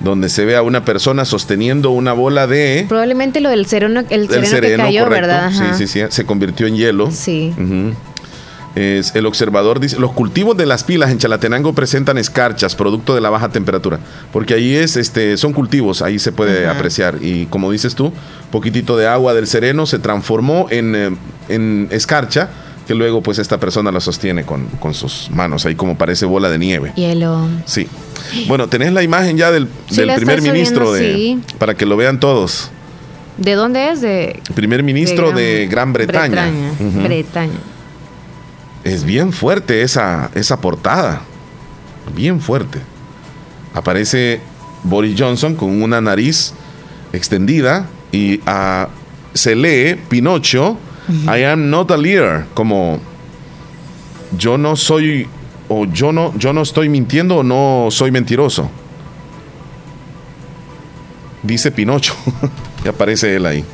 donde se ve a una persona sosteniendo una bola de... Probablemente lo del sereno, el sereno, que cayó, ¿verdad? Sí, sí, sí, se convirtió en hielo. Sí. es, el observador dice, los cultivos de las pilas en Chalatenango presentan escarchas, producto de la baja temperatura, porque ahí es, este, son cultivos, ahí se puede apreciar. Y como dices tú, poquitito de agua del sereno se transformó en, eh, en escarcha, que luego pues esta persona la sostiene con, con, sus manos, ahí como parece bola de nieve. Hielo. Sí. Bueno, tenés la imagen ya del, primer ministro de, para que lo vean todos. ¿De dónde es? De primer ministro de Gran, Bretaña. Bretaña. Es bien fuerte esa, esa portada. Bien fuerte. Aparece Boris Johnson con una nariz extendida y ah, se lee Pinocho, I am not a leader, como yo no soy o yo no, yo no estoy mintiendo o no soy mentiroso. Dice Pinocho. y aparece él ahí.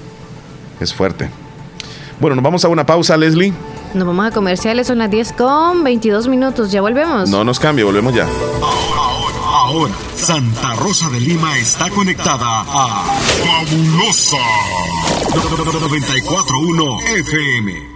Es fuerte. Bueno, nos vamos a una pausa, Leslie. Nos vamos a comerciales, son las 10 con 22 minutos. Ya volvemos. No nos cambie, volvemos ya. Ahora, Santa Rosa de Lima está conectada a Fabulosa 941 FM.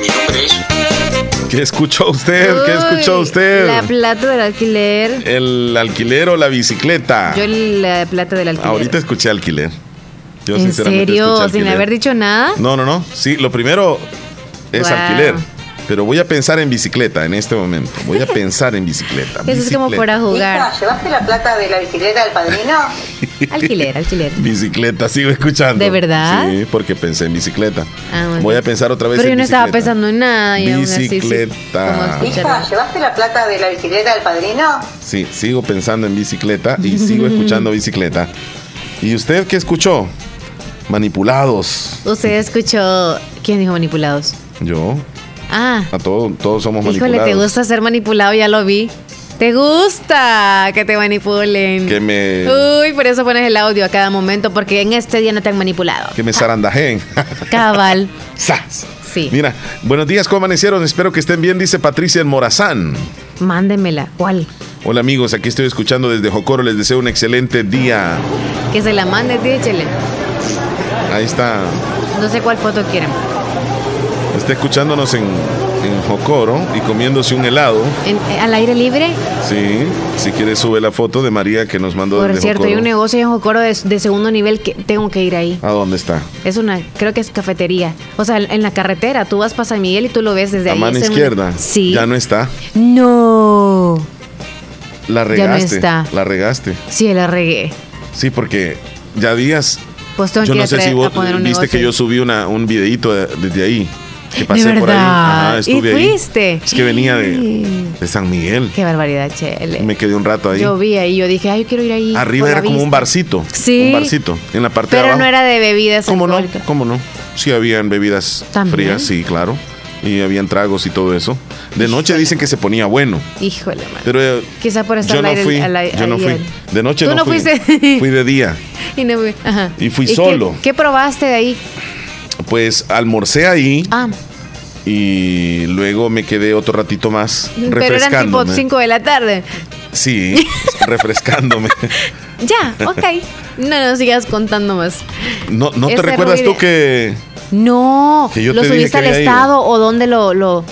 Mi nombre es. ¿Qué escuchó usted? ¿Qué escuchó usted? La plata del alquiler. ¿El alquiler o la bicicleta? Yo la plata del alquiler. Ahorita escuché alquiler. Yo ¿En serio? ¿Sin haber dicho nada? No, no, no. Sí, lo primero es alquiler. Pero voy a pensar en bicicleta en este momento. Voy a pensar en bicicleta. Eso es como para jugar. ¿Llevaste la plata de la bicicleta del padrino? alquiler, alquiler. Bicicleta, sigo escuchando. ¿De verdad? Sí, porque pensé en bicicleta. Ah, voy a pensar otra vez Pero en bicicleta. Pero yo no estaba pensando en nada. bicicleta. Hija, ¿llevaste la plata de la bicicleta del padrino? Sí, sigo pensando en bicicleta y sigo escuchando bicicleta. ¿Y usted qué escuchó? Manipulados. ¿Usted escuchó? ¿Quién dijo manipulados? Yo. Ah. A todos, todos somos Híjole, manipulados. te gusta ser manipulado, ya lo vi. ¿Te gusta que te manipulen? Que me. Uy, por eso pones el audio a cada momento, porque en este día no te han manipulado. Que me zarandajen. Cabal. ¡Sas! Sí. Mira, buenos días, ¿cómo amanecieron? Espero que estén bien, dice Patricia en Morazán. Mándemela. ¿Cuál? Hola amigos, aquí estoy escuchando desde Jocoro. Les deseo un excelente día. Que se la mande, díchele. Ahí está. No sé cuál foto quieren. Está escuchándonos en, en Jocoro y comiéndose un helado. ¿En, ¿Al aire libre? Sí, si quieres sube la foto de María que nos mandó Por cierto, hay un negocio en Jocoro de, de, segundo nivel que tengo que ir ahí. ¿A dónde está? Es una, creo que es cafetería. O sea, en la carretera, tú vas para San Miguel y tú lo ves desde ahí. A mano izquierda. Sí. Ya no está. No. La regaste. Ya no está. La regaste. Sí, la regué. Sí, porque ya días. Pues yo no sé si vos viste negocio. que yo subí una, un videito desde ahí. Que de pasé verdad. por ahí. Ajá, estuve ¿Y fuiste? Ahí. Es que venía de, de, San Miguel. Qué barbaridad, Chele. Me quedé un rato ahí. Yo vi ahí, yo dije, ay, yo quiero ir ahí. Arriba era como un barcito. Sí. Un barcito. En la parte Pero de abajo. no era de bebidas. ¿Cómo no? ¿Cómo no? Sí, habían bebidas ¿También? frías, sí, claro. Y habían tragos y todo eso. De noche Híjole. dicen que se ponía bueno. Híjole, man. Pero eh, Quizá por estar yo no aire. fui. yo no fui. De noche ¿Tú no, no fui. fuiste? Fui de día. Y, no fui. Ajá. Y fui solo. ¿Qué, probaste de ahí? Pues almorcé ahí Ah, y luego me quedé otro ratito más pero eran tipo refrescándome. 5 de la tarde. Sí, refrescándome. Ya, ok. No, no sigas contando más. ¿No, no te recuerdas ruido- tú que No, Que yo ¿lo subiste al ido. estado o dónde lo, lo...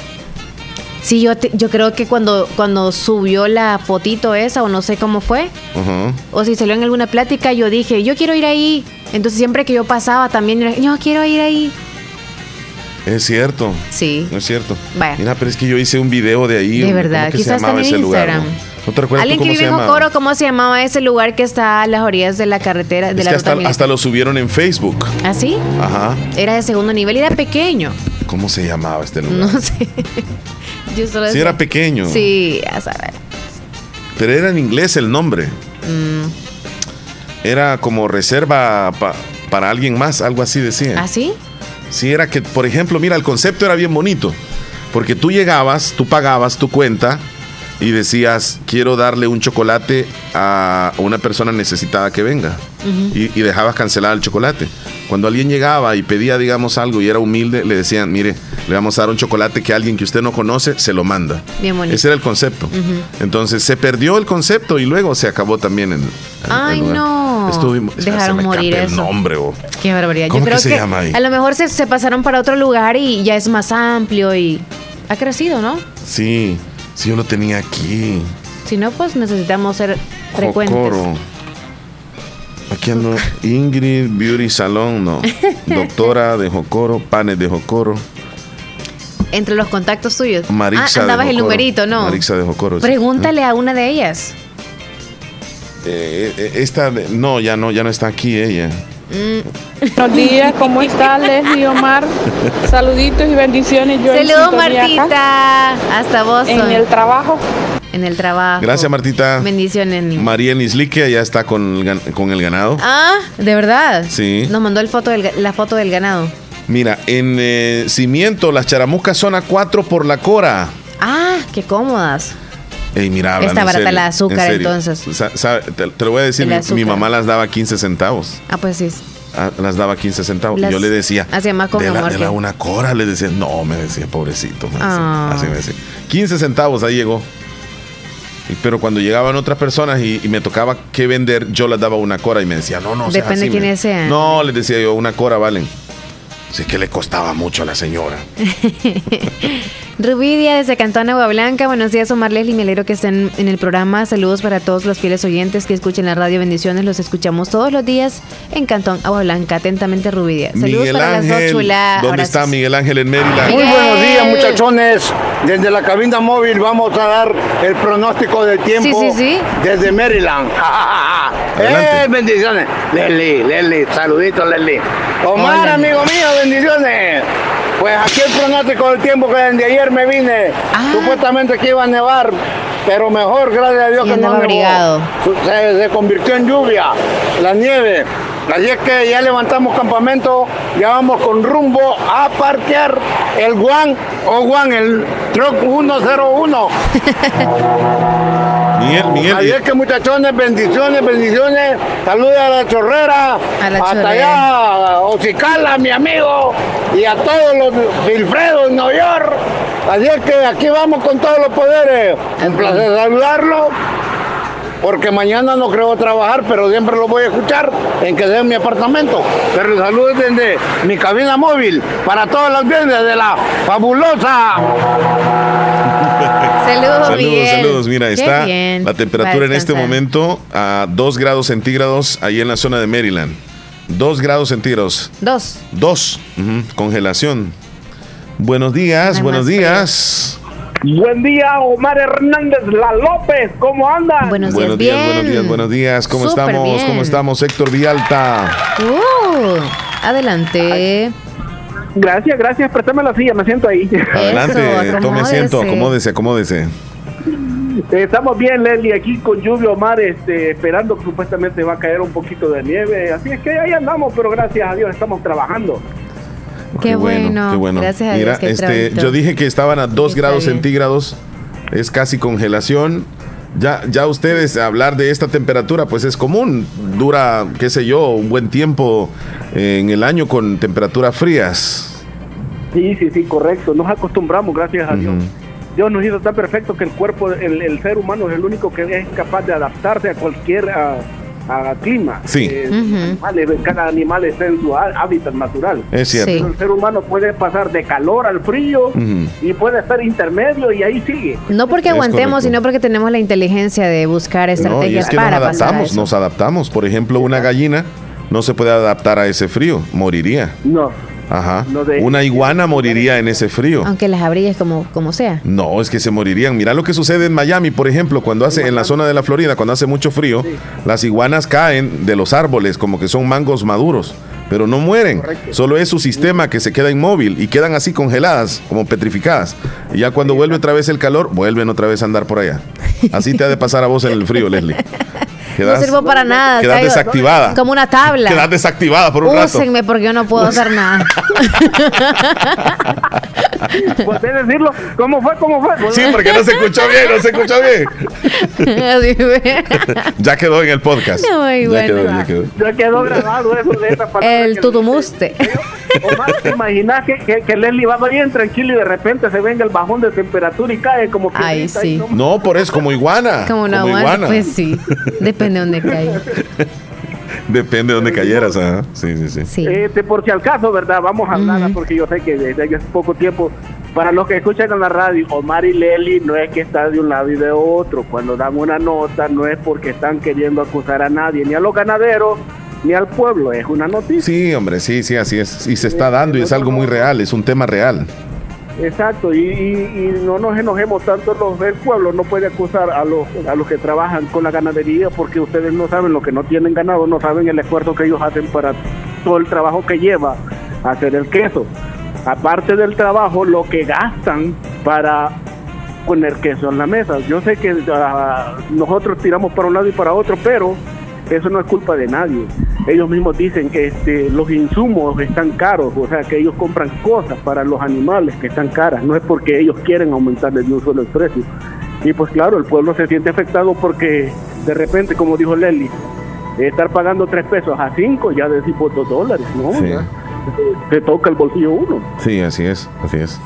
Sí, yo, te- yo creo que cuando, cuando subió la fotito esa, o no sé cómo fue, Ajá. o si salió en alguna plática, yo dije, yo quiero ir ahí. Entonces siempre que yo pasaba también, era, yo quiero ir ahí. Es cierto. Sí. Es cierto. Vaya. Mira, pero es que yo hice un video de ahí. De ¿cómo verdad, que se quizás llamaba también ese lugar? ¿no? ¿No te recuerdas Alguien tú que vive se en? Jocoro, ¿cómo se llamaba ese lugar que está a las orillas de la carretera, de Es la que hasta, hasta lo subieron en Facebook. ¿Ah, sí? Ajá. Era de segundo nivel y era pequeño. ¿Cómo se llamaba este lugar? No sé. Solo Sí, era pequeño. Sí, a saber. Pero era en inglés el nombre. Mm, Era como reserva pa- para alguien más, algo así decía. ¿Ah, sí? Sí, era que, por ejemplo, mira, el concepto era bien bonito. Porque tú llegabas, tú pagabas tu cuenta y decías, quiero darle un chocolate a una persona necesitada que venga. y, y dejabas cancelar el chocolate. Cuando alguien llegaba y pedía, digamos, algo y era humilde, le decían, mire, le vamos a dar un chocolate que alguien que usted no conoce se lo manda. Bien bonito. Ese era el concepto. Entonces se perdió el concepto y luego se acabó también en. en Ay, el no. Estuvimos- se Dejaron me morir eso. el nombre, oh. Qué barbaridad. ¿Cómo Yo creo que se que llama ahí? a lo mejor se, se pasaron para otro lugar y ya es más amplio y ha crecido, ¿no? Sí, sí, yo lo tenía aquí. Si no, pues necesitamos ser frecuentes. Jocoro. Aquí ando. Ingrid Beauty Salon, no. Doctora de Jocoro, panes de Jocoro. Entre los contactos tuyos. Marixa ah, andabas de el numerito, ¿no? Marixa de Jocoro. Pregúntale a una de ellas. Eh, eh, esta, no, ya no, ya no está aquí ella. Mm. Buenos días, ¿cómo está Leslie Omar? Saluditos y bendiciones. Yo Saludos, Martita. Hasta vos. En el trabajo. En el trabajo. Gracias, Martita. Bendiciones, niño. María Nislique ya está con el, con el ganado. Ah, ¿de verdad? Sí. Nos mandó el foto del la foto del ganado. Mira, en eh, Cimiento, las charamuscas son a 4 por la cora. Ah, qué cómodas. Ey, mira, hablando Está en barata serio, la azúcar, en entonces. Sabe, te, te lo voy a decir, mi, mamá las daba 15 centavos. Ah, pues sí. Ah, Las daba 15 centavos. Las y yo le decía, hacía más con de la, amor de la una cora, le decía, no, me decía, pobrecito. me decía. Ah. Así me decía. 15 centavos, ahí llegó. Pero cuando llegaban otras personas y, me tocaba que vender, yo les daba una cora y me decía, no, no, Depende de quiénes sean. No, les decía yo, una cora valen. Así que le costaba mucho a la señora. Rubidia desde Cantón Agua Blanca. Buenos días, Omar Leslie. Me alegro que estén en el programa. Saludos para todos los fieles oyentes que escuchen la radio. Bendiciones. Los escuchamos todos los días en Cantón Agua Blanca. Atentamente, Rubidia. Saludos para las dos chulas. ¿Dónde está Miguel Ángel en Mérida? Muy buenos días, muchachones. Desde la cabina móvil vamos a dar el pronóstico del tiempo. Sí, sí, sí. Desde Maryland. ¡Eh, bendiciones! Leslie, Leslie, saluditos, Leslie. Omar, amigo mío, bendiciones. Pues aquí el pronóstico del tiempo que desde ayer me vine. Ah. Supuestamente que iba a nevar, pero mejor, gracias a Dios que no nevó. Se, se convirtió en lluvia, la nieve. Así es que ya levantamos campamento, ya vamos con rumbo a parquear el Guan o Guan, el Truck 101. Miguel, Miguel. Así es que muchachones, bendiciones, bendiciones. Saludos a la chorrera, a la hasta allá, a Ocicala, mi amigo, y a todos los Wilfredos en Nueva York. Así es que aquí vamos con todos los poderes. Un placer saludarlo porque mañana no creo trabajar, pero siempre lo voy a escuchar en que en mi apartamento. Pero saludos desde mi cabina móvil para todas las bienes de la fabulosa. Saludos, saludos, saludos. Mira, está la temperatura en este momento a 2 grados centígrados ahí en la zona de Maryland. 2 grados centígrados. 2. 2. Congelación. Buenos días, buenos días. Buen día, Omar Hernández La López, ¿cómo andas? Buenos días, buenos días, buenos días, buenos días. ¿Cómo estamos? ¿Cómo estamos, Héctor Vialta? Uh, adelante. Gracias, gracias. Préstame la silla, me siento ahí. Adelante, tome siento, acomódese, acomódese. estamos bien, Leslie, aquí con lluvia, Omar, este, esperando que supuestamente va a caer un poquito de nieve. Así es que ahí andamos, pero gracias a Dios estamos trabajando. Qué, bueno, qué bueno. Gracias a Mira, este, yo dije que estaban a 2 grados centígrados, es casi congelación. Ya, ya ustedes hablar de esta temperatura, pues es común. Dura, qué sé yo, un buen tiempo en el año con temperaturas frías. Sí, sí, sí, correcto. Nos acostumbramos, gracias a Dios. Dios nos hizo tan perfecto que el cuerpo, el, ser humano es el único que es capaz de adaptarse a cualquier a clima. Sí. Eh, cada animal está en su hábitat natural. Es cierto. El ser humano puede pasar de calor al frío y puede estar intermedio y ahí sigue. No porque aguantemos, sino porque tenemos la inteligencia de buscar estrategias para nos adaptamos, nos adaptamos. Por ejemplo, una gallina no se puede adaptar a ese frío, moriría. No. Ajá. Una iguana moriría en ese frío. Aunque las abrilles como, como sea. No, es que se morirían. Mira lo que sucede en Miami, por ejemplo, cuando hace, en la zona de la Florida, cuando hace mucho frío, las iguanas caen de los árboles como que son mangos maduros. Pero no mueren, solo es su sistema que se queda inmóvil y quedan así congeladas, como petrificadas. Y ya cuando vuelve otra vez el calor, vuelven otra vez a andar por allá. Así te ha de pasar a vos en el frío, Leslie. no sirvo para nada. Quedas desactivada. Como una tabla. Quedas desactivada por un Úsenme rato. porque yo no puedo hacer nada. ¿Puedes decirlo? ¿Cómo fue? ¿Cómo fue? Sí, porque no se escuchó bien, no se escuchó bien. ya quedó en el podcast. Ya, quedó, ya, quedó, ya quedó grabado eso de esa palabra. El tutumuste. Omar, ¿te imaginas que, que, que, Leslie va bien tranquilo y de repente se venga el bajón de temperatura y cae como Ay, sí. No, por eso, como iguana. Como una iguana. Pues sí, depende de dónde caiga. Depende de dónde cayeras, Sí, sí, sí. Este, por si al caso, ¿verdad? Vamos a hablar, porque yo sé que desde hace poco tiempo, para los que escuchan en la radio, Omar y Leli no es que están de un lado y de otro. Cuando dan una nota, no es porque están queriendo acusar a nadie, ni a los ganaderos, ni al pueblo, es una noticia. Sí, hombre, sí, sí, así es. Y se está dando y es algo muy real, es un tema real. Exacto, y, no nos enojemos tanto los del pueblo, no puede acusar a los, a los que trabajan con la ganadería porque ustedes no saben lo que no tienen ganado, no saben el esfuerzo que ellos hacen para todo el trabajo que lleva hacer el queso. Aparte del trabajo, lo que gastan para poner queso en la mesa. Yo sé que ah, nosotros tiramos para un lado y para otro, pero eso no es culpa de nadie. Ellos mismos dicen que este, los insumos están caros, o sea que ellos compran cosas para los animales que están caras, no es porque ellos quieren aumentarles de un solo el precio. Y pues claro, el pueblo se siente afectado porque de repente, como dijo Lely, estar pagando tres pesos a cinco ya decimos dos dólares, ¿no? Te toca el bolsillo uno. Sí, así es, así es.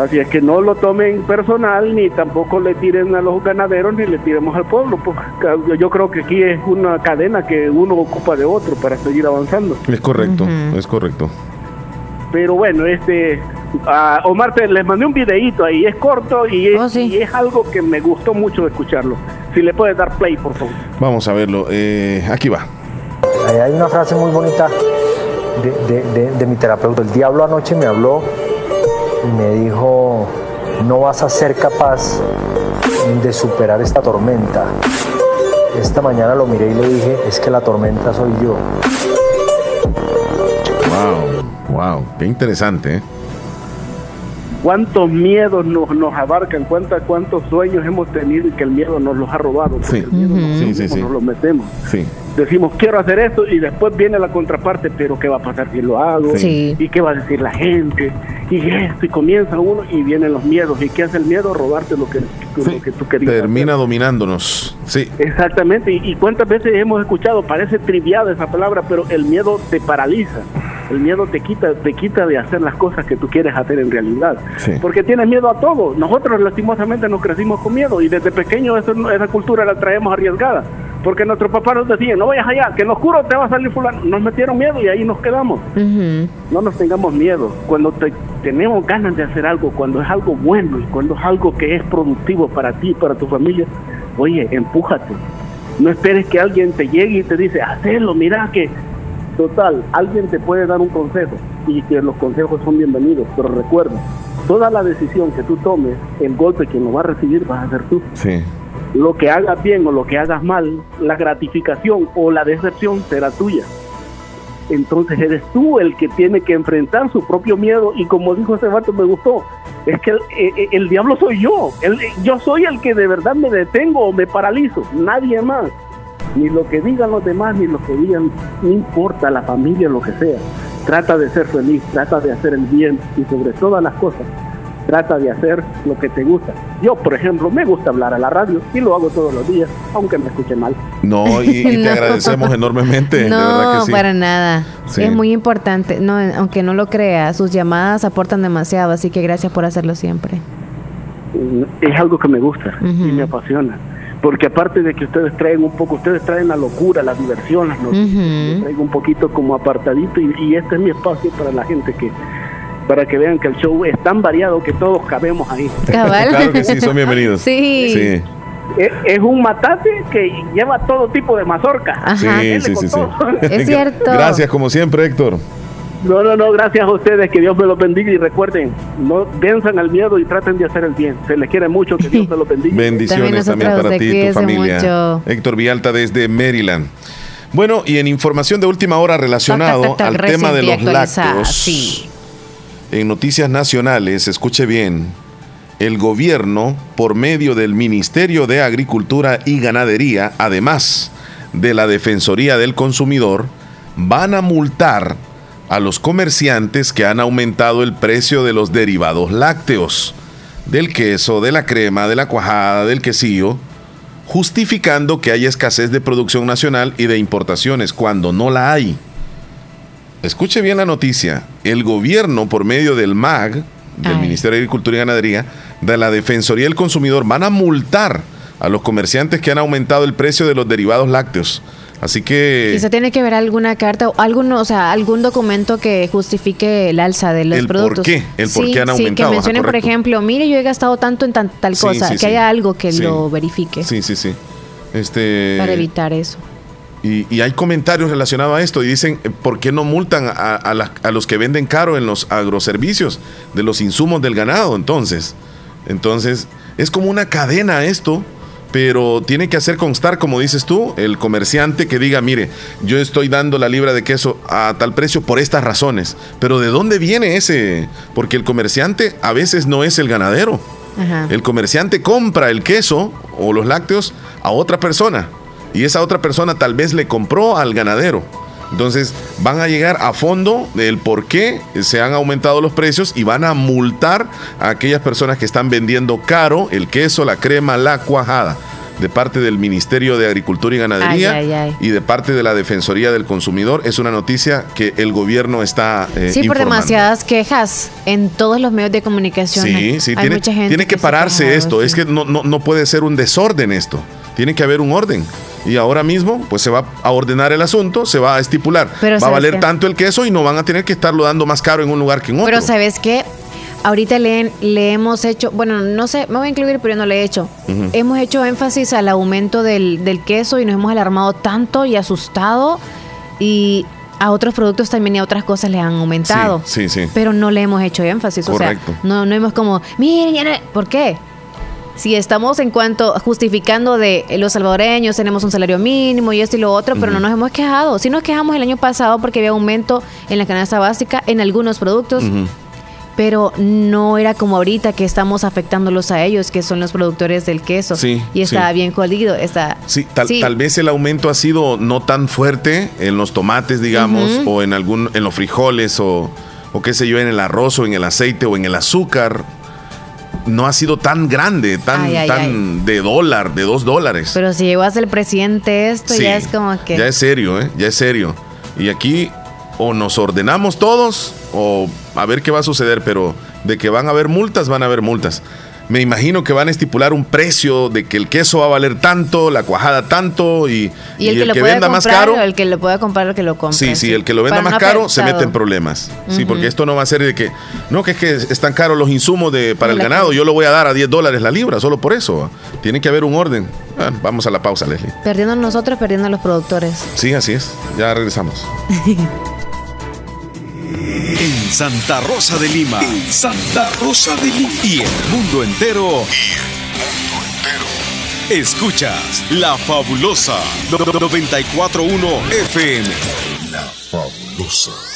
Así es que no lo tomen personal, ni tampoco le tiren a los ganaderos, ni le tiremos al pueblo. Porque yo creo que aquí es una cadena que uno ocupa de otro para seguir avanzando. Es correcto, es correcto. Pero bueno, este, Omar, te, les mandé un videíto ahí, es corto y es, Oh, y es algo que me gustó mucho escucharlo. Si le puedes dar play, por favor. Vamos a verlo. Eh, aquí va. Ahí hay una frase muy bonita de, de- de- de mi terapeuta. El diablo anoche me habló y me dijo, no vas a ser capaz de superar esta tormenta. Esta mañana lo miré y le dije, es que la tormenta soy yo. Wow, wow, qué interesante. ¿eh? ¿Cuántos miedos nos, nos abarcan? ¿Cuántas, ¿Cuántos sueños hemos tenido y que el miedo nos los ha robado? Sí. el miedo nos, Sí, sí, sí. nos lo metemos. Sí. Decimos, quiero hacer esto y después viene la contraparte, pero ¿qué va a pasar si lo hago? Sí. ¿Y qué va a decir la gente? Y esto, y comienza uno y vienen los miedos. ¿Y qué hace el miedo? Robarte lo que, lo que tú querías. Termina dominándonos. Sí. Exactamente, y, y cuántas veces hemos escuchado, parece triviada esa palabra, pero el miedo te paraliza, el miedo te quita, te quita de hacer las cosas que tú quieres hacer en realidad, Sí. porque tienes miedo a todo. Nosotros lastimosamente nos crecimos con miedo y desde pequeños eso- esa cultura la traemos arriesgada, porque nuestros papás nos decían, no vayas allá, que en lo oscuro te va a salir fulano. Nos metieron miedo y ahí nos quedamos. No nos tengamos miedo. Cuando te- tenemos ganas de hacer algo, cuando es algo bueno y cuando es algo que es productivo para ti y para tu familia, oye, empújate. No esperes que alguien te llegue y te dice, hacelo, mira que... Total, alguien te puede dar un consejo y que los consejos son bienvenidos, pero recuerda, toda la decisión que tú tomes, el golpe quien lo va a recibir vas a ser tú. Sí. Lo que hagas bien o lo que hagas mal, la gratificación o la decepción será tuya. Entonces eres tú el que tiene que enfrentar su propio miedo y como dijo ese vato me gustó es que el, eh, el diablo soy yo yo soy el que de verdad me detengo o me paralizo nadie más. Ni lo que digan los demás ni lo que digan no importa la familia lo que sea trata de ser feliz trata de hacer el bien y sobre todas las cosas trata de hacer lo que te gusta yo por ejemplo me gusta hablar a la radio y lo hago todos los días aunque me escuche mal No, y, y te No. agradecemos enormemente. de verdad No, que sí. para nada. Sí. Es muy importante. No, aunque no lo crea, sus llamadas aportan demasiado, así que gracias por hacerlo siempre. es algo que me gusta y me apasiona. Porque aparte de que ustedes traen un poco, ustedes traen la locura, la diversión, las noticias, un poquito como apartadito y, y este es mi espacio para la gente que para que vean que el show es tan variado que todos cabemos ahí. Cabal. Claro que sí, son bienvenidos. Sí. Sí. Es, es un matate que lleva todo tipo de mazorca. Sí, Dele sí, sí, sí. Es cierto. Gracias, como siempre, Héctor. No, no, no, gracias a ustedes, que Dios me los bendiga y recuerden, no venzan al miedo y traten de hacer el bien. Se les quiere mucho, que Dios me los bendiga. Bendiciones también, para ti y tu familia. mucho. Héctor Vialta desde Maryland. Bueno, y en información de última hora relacionado Tac, tac, tac, al tema de los lácteos. sí. En noticias nacionales, escuche bien, el gobierno, por medio del Ministerio de Agricultura y Ganadería, además de la Defensoría del Consumidor, van a multar a los comerciantes que han aumentado el precio de los derivados lácteos, del queso, de la crema, de la cuajada, del quesillo, justificando que hay escasez de producción nacional y de importaciones cuando no la hay. Escuche bien la noticia. El gobierno, por medio del MAG, del Ministerio de Agricultura y Ganadería, de la Defensoría del Consumidor, van a multar a los comerciantes que han aumentado el precio de los derivados lácteos. Así que Quizá tiene que ver alguna carta o algún, o sea, algún documento que justifique el alza de los El por productos. qué, el por sí, qué han Sí, aumentado, que ajá, mencionen, por ejemplo, mire, yo he gastado tanto en tan- tal Sí, cosa, sí, que sí. haya algo que Sí. lo verifique sí, sí, sí. Este para evitar eso. Y, y hay comentarios relacionados a esto y dicen, eh, ¿por qué no multan a, a los que venden caro en los agroservicios de los insumos del ganado? Entonces, entonces es como una cadena esto, pero tiene que hacer constar, como dices tú, el comerciante que diga, mire, yo estoy dando la libra de queso a tal precio por estas razones, pero ¿de dónde viene ese? Porque el comerciante a veces no es el ganadero. Ajá. El comerciante compra el queso o los lácteos a otra persona y esa otra persona tal vez le compró al ganadero. Entonces van a llegar a fondo del por qué se han aumentado los precios y van a multar a aquellas personas que están vendiendo caro el queso, la crema, la cuajada. de parte del Ministerio de Agricultura y Ganadería Ay, ay, ay. y de parte de la Defensoría del Consumidor. Es una noticia que el gobierno está eh, Sí, por demasiadas quejas en todos los medios de comunicación. Sí, sí, Hay tiene, mucha gente tiene que se pararse esto. Es que no, no, no puede ser un desorden esto. Tiene que haber un orden. Y ahora mismo, pues se va a ordenar el asunto, se va a estipular. Pero va a ¿sabes valer qué? tanto el queso y no van a tener que estarlo dando más caro en un lugar que en otro. Pero ¿sabes qué? Ahorita le, le hemos hecho, bueno, no sé, me voy a incluir, pero yo no le he hecho. Hemos hecho énfasis al aumento del, del queso y nos hemos alarmado tanto y asustado. Y a otros productos también y a otras cosas le han aumentado. Sí, sí, sí. Pero no le hemos hecho énfasis. Correcto. O sea, no, no hemos como, miren, ya no-". ¿por qué? Si estamos en cuanto justificando de eh, los salvadoreños tenemos un salario mínimo y esto y lo otro, pero no nos hemos quejado. Sí nos quejamos el año pasado porque había aumento en la canasta básica en algunos productos, pero no era como ahorita que estamos afectándolos a ellos, que son los productores del queso. Sí, y está sí. bien jodido. Está, Sí, tal, sí. tal vez el aumento ha sido no tan fuerte en los tomates, digamos, o en algún, en los frijoles, o, o qué sé yo, en el arroz, o en el aceite, o en el azúcar. No ha sido tan grande, tan, Ay, ay, tan de dólar, de dos dólares. Pero si llegó a ser el presidente esto, Sí, ya es como que... Ya es serio, ¿eh? Ya es serio. Y aquí o nos ordenamos todos o a ver qué va a suceder, pero de que van a haber multas, van a haber multas. Me imagino que van a estipular un precio de que el queso va a valer tanto, la cuajada tanto y, y el que, venda más caro. el que lo pueda comprar, el que lo compre. Sí, sí, el que lo venda más no caro se mete en problemas. Sí, porque esto no va a ser de que, no, que es que están caros los insumos de, para el la ganado, yo lo voy a dar a 10 dólares la libra, solo por eso. Tiene que haber un orden. Ah, vamos a la pausa, Leslie. Perdiendo nosotros, perdiendo los productores. Sí, así es. Ya regresamos. En Santa Rosa de Lima. En Santa Rosa de Lima. Y el mundo entero. Escuchas La Fabulosa 941 FM. La Fabulosa.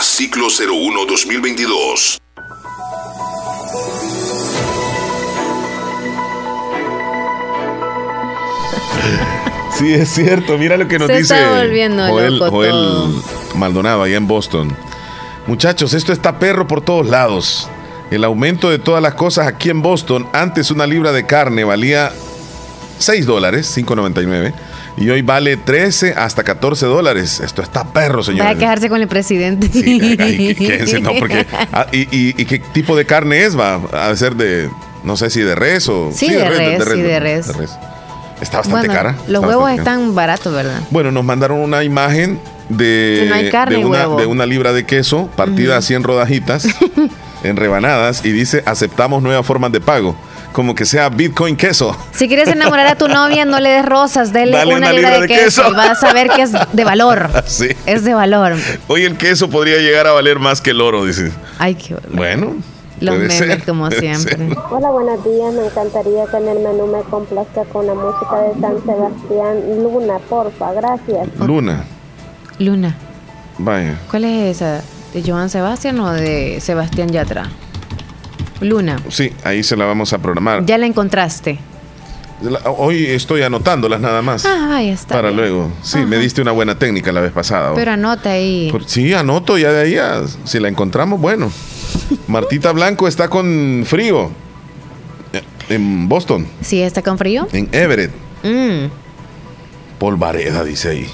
ciclo 01-2022. Sí, es cierto. Mira lo que nos Se dice está volviendo Joel, loco Joel todo. Maldonado, allá en Boston. Muchachos, esto está perro por todos lados. El aumento de todas las cosas aquí en Boston. Antes una libra de carne valía 6 dólares, 5.99. Y hoy vale 13 hasta 14 dólares. Esto está perro, Va a quejarse con el presidente. Ay, quédense, no, porque. ah, y, y- y qué tipo de carne es? Va a ser de. No sé si de res o. Sí, de res, sí, de res. Está bastante Bueno, cara. Los está huevos cara. están baratos, ¿verdad? Bueno, nos mandaron una imagen de, No hay carne de, una, de una libra de queso partida así en rodajitas, en rebanadas, y dice: aceptamos nuevas formas de pago. Como que sea Bitcoin queso. Si quieres enamorar a tu novia, no le des rosas, dele Dale una, una libra, libra de, de queso, queso. y vas a ver que es de valor. Sí. Es de valor. Hoy el queso podría llegar a valer más que el oro, dice. Ay, qué valor. Bueno. Los memes, ser, como siempre. ser. Hola, buenos días. Me encantaría que en el menú me complazca con la música de San Sebastián Luna, porfa. Gracias. Luna, Luna, vaya. ¿cuál es esa? ¿De Joan Sebastián o de Sebastián Yatra? Luna, Sí, ahí se la vamos a programar. ya la encontraste. Hoy estoy anotándolas nada más. Ah, ahí está. para bien. luego. Sí, me diste una buena técnica la vez pasada. Pero anota ahí. Por- sí, anoto ya de ahí. a- si la encontramos, bueno. Martita Blanco está con frío. Eh, En Boston, ¿Sí está con frío? en Everett. Mm, Polvareda, dice ahí.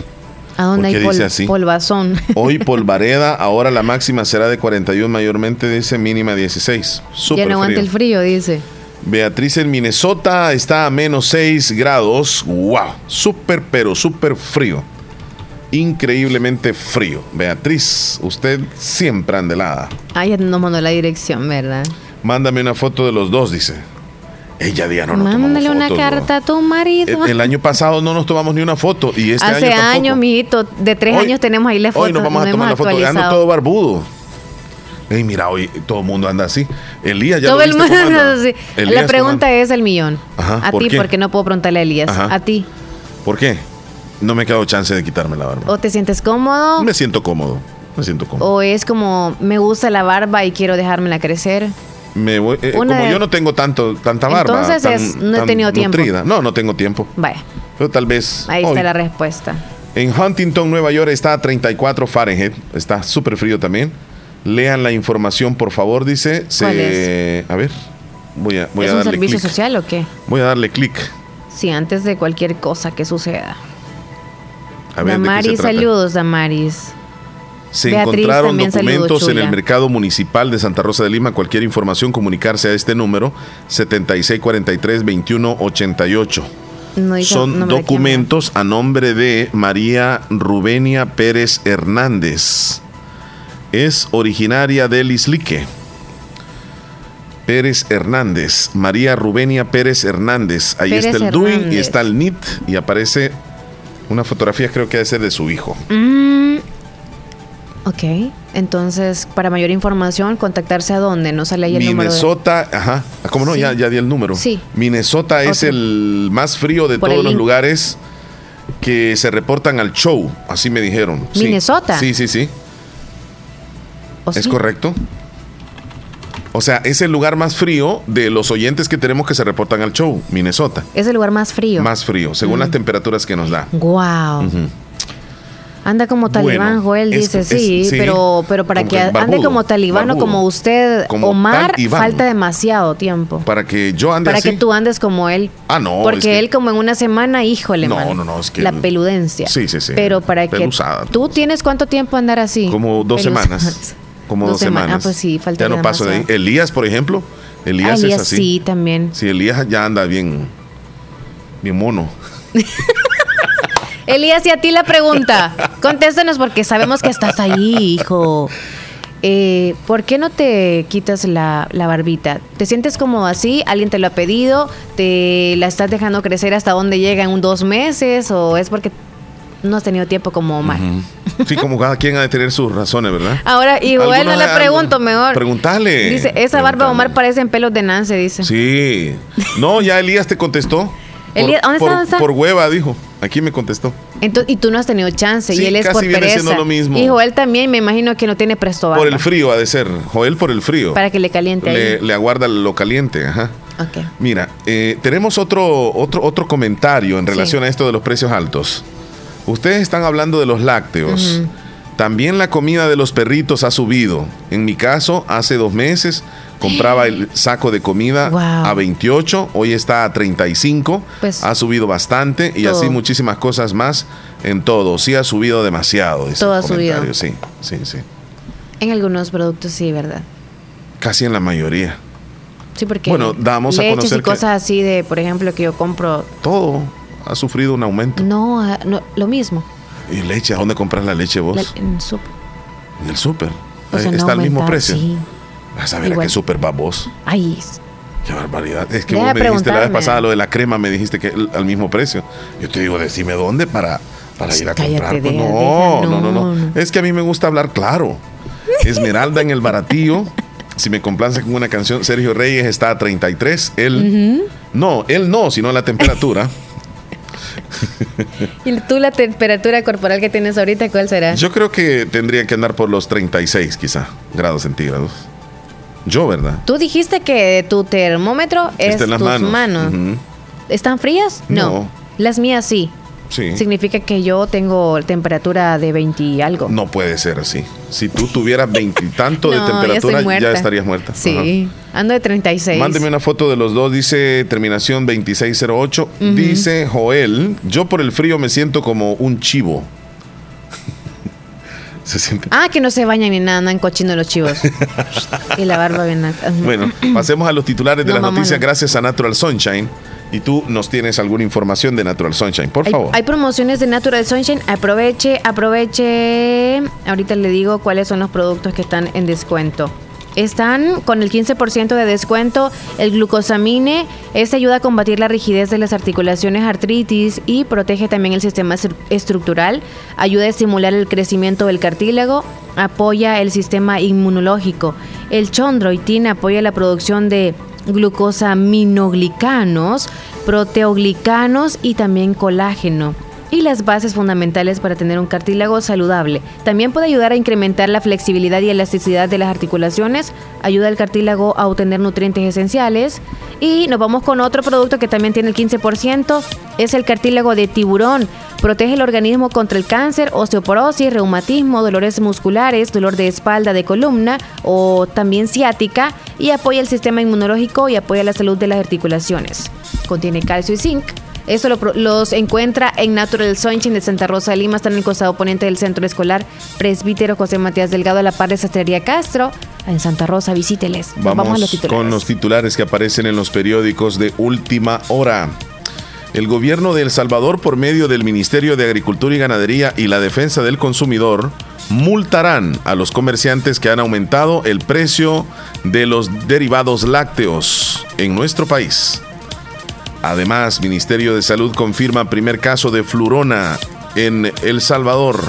¿A dónde ¿Por hay qué pol- dice así? polvazón? Hoy Polvareda, ahora la máxima será de 41 mayormente, dice mínima 16. ya Súper no aguanta el frío, dice. Beatriz en Minnesota está a menos 6 grados. ¡Wow! Súper, pero súper frío. Increíblemente frío. Beatriz, usted siempre andelada. Ah, ya nos mandó la dirección, ¿verdad? Mándame una foto de los dos, dice. Ella día no Mándale una fotos, ¿no? carta a tu marido. El, el año pasado no nos tomamos ni una foto y este Hace año años, mijito, de tres Hoy- años tenemos ahí la foto. Hoy nos vamos a tomar la foto. Ando todo barbudo. Ey, mira, hoy todo el mundo anda así. Elías ya Todo lo el mundo anda? así. Elías, La ¿cómo pregunta es el millón. Ajá, a ¿por ti, qué? porque no puedo preguntarle a Elías. Ajá. A ti. ¿Por qué? No me quedado chance de quitarme la barba. ¿O te sientes cómodo? Me siento cómodo. Me siento cómodo. ¿O es como me gusta la barba y quiero dejármela crecer? Me voy- eh, como de- yo no tengo tanto tanta barba. Entonces tan- es- no he tenido tiempo. nutrida. No, no tengo tiempo. Vaya, Pero tal vez. ahí hoy. está la respuesta. En Huntington, Nueva York está a 34 Fahrenheit. Está súper frío también. Lean la información, por favor, dice. Se- ¿Cuál es? A ver. Voy a, voy ¿Es a un darle servicio clic. social o qué? Voy a darle clic. Sí, antes de cualquier cosa que suceda. A ver, ¿de qué se Damaris, saludos, Damaris. Se Beatriz, encontraron documentos en el mercado municipal de Santa Rosa de Lima. Cualquier información, comunicarse a este número 7643-2188. No dice Son documentos a nombre de María Rubenia Pérez Hernández. Es originaria del Islique. Pérez Hernández, María Rubenia Pérez Hernández. Ahí Pérez está el DUI y está el NIT y aparece una fotografía, creo que debe ser de su hijo. Mm, ok, entonces para mayor información, contactarse a dónde, no sale ahí el número. de- Minnesota, ajá, ¿cómo no? Sí. Ya, ya di el número. Sí. Minnesota es el más frío de Por todos los lugares que se reportan al show, así me dijeron. ¿Minnesota? Sí, sí, sí. ¿O ¿Es sí? correcto? O sea, es el lugar más frío de los oyentes que tenemos que se reportan al show, Minnesota. Es el lugar más frío. Más frío, según Mm. las temperaturas que nos da. Wow. Anda como talibán, Bueno, Joel, dice, es- sí, sí. pero, pero para que ande como talibán o barbudo. como usted, Como Omar, talibán. falta demasiado tiempo. Para que yo ande Para así. que tú andes como él. Ah, no. Porque es que- él como en una semana, híjole, No, mano, no, no, es que- La peludencia. Sí, sí, sí. Pero para que... ¿Tú tienes cuánto tiempo andar así? Como dos semanas. Como Dos dos, semanas. semanas. Ah, pues sí, falta Ya no paso de ahí. Elías, por ejemplo. Elías, Ah, Elías es así. sí, también. Sí, Elías ya anda bien. Bien mono. Elías, y a ti la pregunta. Contéstanos porque sabemos que estás ahí, hijo. Eh, ¿Por qué no te quitas la, la barbita? ¿Te sientes como así? ¿Alguien te lo ha pedido? ¿Te la estás dejando crecer hasta donde llega en un dos meses? ¿O es porque no has tenido tiempo como Omar? Sí, como cada quien ha de tener sus razones, ¿verdad? Ahora, igual no le pregunto mejor. Preguntale. Dice, esa barba Omar parece en pelos de Nance, dice. Sí. No, ya Elías te contestó. Por, Elías, ¿dónde está, por- dónde está? por hueva, dijo. Aquí me contestó. Ento- y tú no has tenido chance Sí, y él es casi por viene pereza. siendo lo mismo. Y Joel también, me imagino que no tiene presto barba. Por el frío ha de ser. Joel por el frío. Para que le caliente le, ahí. le aguarda lo caliente, ajá. Ok. Mira, eh, tenemos otro, otro, otro comentario en Sí. relación a esto de los precios altos. Ustedes están hablando de los lácteos. También la comida de los perritos ha subido. En mi caso, hace dos meses compraba el saco de comida Wow. a 28, hoy está a 35. Pues- ha subido bastante y Todo. así muchísimas cosas más en todo. Sí ha subido demasiado. Todo el ha subido. Sí, sí, sí. En algunos productos sí, ¿verdad? Casi en la mayoría. Sí, porque Bueno, damos a conocer y cosas así de, por ejemplo, que yo compro, Todo ha sufrido un aumento. no, ah, no, lo mismo. ¿Y leche? ¿A dónde compras la leche vos? La- en sup- En el súper. O sea, Ahí no está al mismo precio. sí. Vas a ver a qué súper va vos. Ay, Qué barbaridad. Es que vos me dijiste la vez pasada lo de la crema, me dijiste que al mismo precio. Yo te digo, decime dónde para, para ir a comprar. Pues no, no, no, no, Es que a mí me gusta hablar claro. Esmeralda en el baratillo. Si me complace con una canción, Sergio Reyes está a 33. Él, no, él no, sino la temperatura. ¿Y tú la temperatura corporal que tienes ahorita cuál será? Yo creo que tendría que andar por los 36 quizá grados centígrados. Yo, ¿verdad? Tú dijiste que tu termómetro es tus manos. ¿Están frías? No. Las mías sí. Sí. Significa que yo tengo temperatura de 20 y algo. No puede ser así. Si tú tuvieras 20 y tanto de temperatura, ya, estarías muerta. Sí, ando de 36. Mándeme una foto de los dos, dice terminación 2608. Dice Joel, yo por el frío me siento como un chivo. Se siente. Ah, que no se bañan ni nada, andan cochino los chivos. y la barba bien. Bueno, pasemos a los titulares de las noticias gracias a Natural Sunshine y tú nos tienes alguna información de Natural Sunshine, por favor. Hay promociones de Natural Sunshine. Aproveche, aproveche. Ahorita le digo cuáles son los productos que están en descuento. Están con el 15% de descuento el glucosamine. Este ayuda a combatir la rigidez de las articulaciones, artritis y protege también el sistema estructural. Ayuda a estimular el crecimiento del cartílago. Apoya el sistema inmunológico. El chondroitin apoya la producción de glucosaminoglicanos, proteoglicanos y también colágeno y las bases fundamentales para tener un cartílago saludable. También puede ayudar a incrementar la flexibilidad y elasticidad de las articulaciones, ayuda al cartílago a obtener nutrientes esenciales. Y nos vamos con otro producto que también tiene el 15%, es el cartílago de tiburón. Protege el organismo contra el cáncer, osteoporosis, reumatismo, dolores musculares, dolor de espalda, de columna o también ciática y apoya el sistema inmunológico y apoya la salud de las articulaciones. Contiene calcio y zinc eso los encuentra en Natural Sunshine de Santa Rosa de Lima, está en el costado oponente del centro escolar Presbítero José Matías Delgado, a la par de Sastrería Castro. En Santa Rosa, visíteles. Vamos, a los titulares. con los titulares que aparecen en los periódicos de última hora. El gobierno de El Salvador, por medio del Ministerio de Agricultura y Ganadería y la Defensa del Consumidor, multarán a los comerciantes que han aumentado el precio de los derivados lácteos en nuestro país. Además, Ministerio de Salud confirma primer caso de flurona en El Salvador.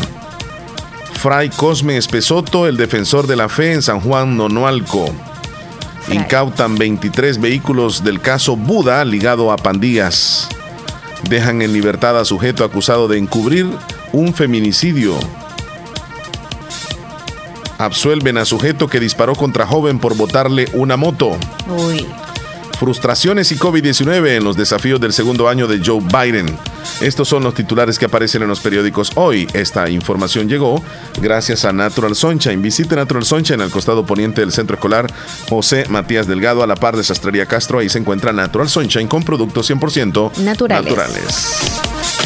Fray Cosme Espesoto, el defensor de la fe en San Juan Nonualco. Incautan 23 vehículos del caso Buda ligado a pandillas. Dejan en libertad a sujeto acusado de encubrir un feminicidio. Absuelven a sujeto que disparó contra joven por botarle una moto. Uy frustraciones y COVID-19 en los desafíos del segundo año de Joe Biden. Estos son los titulares que aparecen en los periódicos hoy. Esta información llegó gracias a Natural Sunshine. Visite Natural Sunshine al costado poniente del centro escolar José Matías Delgado a la par de Sastrería Castro. Ahí se encuentra Natural Sunshine con productos 100% naturales. naturales.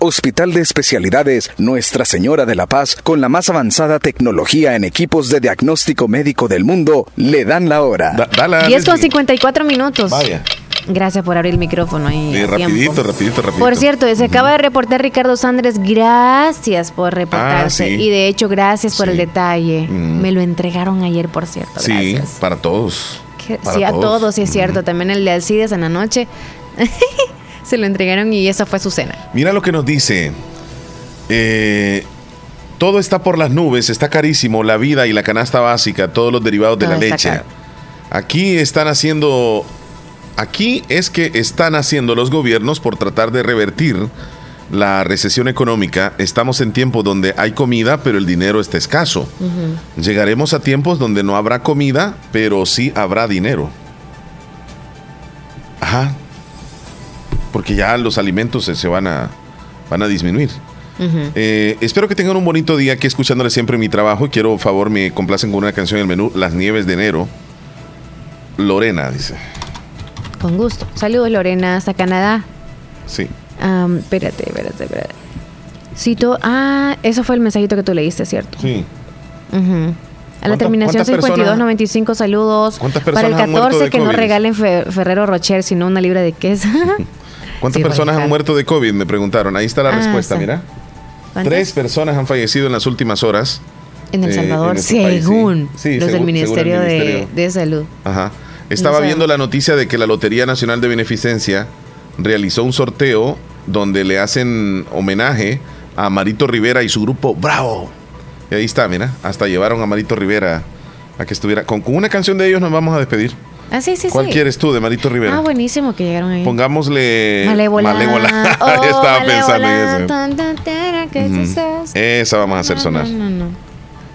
Hospital de Especialidades Nuestra Señora de la Paz, con la más avanzada tecnología en equipos de diagnóstico médico del mundo, le dan la hora. 10 con 54 minutos. Vaya. Gracias por abrir el micrófono ahí. Sí, rapidito, rapidito, rapidito. Por cierto, se acaba de reportar Ricardo Sandres. Gracias por reportarse. Ah, sí. Y de hecho, gracias por el detalle. Me lo entregaron ayer, por cierto. Sí, Gracias. para todos. Que- Para sí, a todos, sí es cierto. También el de Alcides en la noche. se lo entregaron y esa fue su cena. Mira lo que nos dice. Eh, todo está por las nubes, está carísimo, la vida y la canasta básica, todos los derivados de la leche. caro. Aquí están haciendo, aquí es que están haciendo los gobiernos por tratar de revertir la recesión económica. Estamos en tiempos donde hay comida, pero el dinero está escaso. Llegaremos a tiempos donde no habrá comida, pero sí habrá dinero. Ajá. Porque ya los alimentos se, se van, a, van a disminuir. Eh, espero que tengan un bonito día aquí escuchándole siempre mi trabajo. Y quiero, por favor, me complacen con una canción en el menú, Las Nieves de Enero. Lorena, dice. Con gusto. Saludos, Lorena, hasta Canadá. Sí. Am, espérate, espérate, espérate. Cito. Ah, eso fue el mensajito que tú leíste, ¿cierto? Sí. A la ¿Cuántas- terminación cuántas personas- 5295, saludos. ¿Cuántas Para el personas han muerto 14, de que no regalen Fe- Ferrero Rocher, sino una libra de queso. ¿Cuántas Sí, personas han muerto de COVID? Me preguntaron. Ahí está la Ah, respuesta, mira. ¿Cuántas? Tres personas han fallecido en las últimas horas. En El eh, Salvador, en este país, sí. según Sí, los del Ministerio, de-. De, Salud. Ajá. Estaba No viendo la noticia de que la Lotería Nacional de Beneficencia realizó un sorteo donde le hacen homenaje a Marito Rivera y su grupo Bravo. Y ahí está, mira. Hasta llevaron a Marito Rivera a que estuviera. Con, con una canción de ellos nos vamos a despedir. Ah, sí, sí, ¿Cuál sí. quieres tú de Marito Rivera? Ah, buenísimo que llegaron ahí. Pongámosle. Malévola. Malévola. Oh, Estaba pensando en tan, tan, que sucedes. Esa vamos a hacer sonar. No, no, no.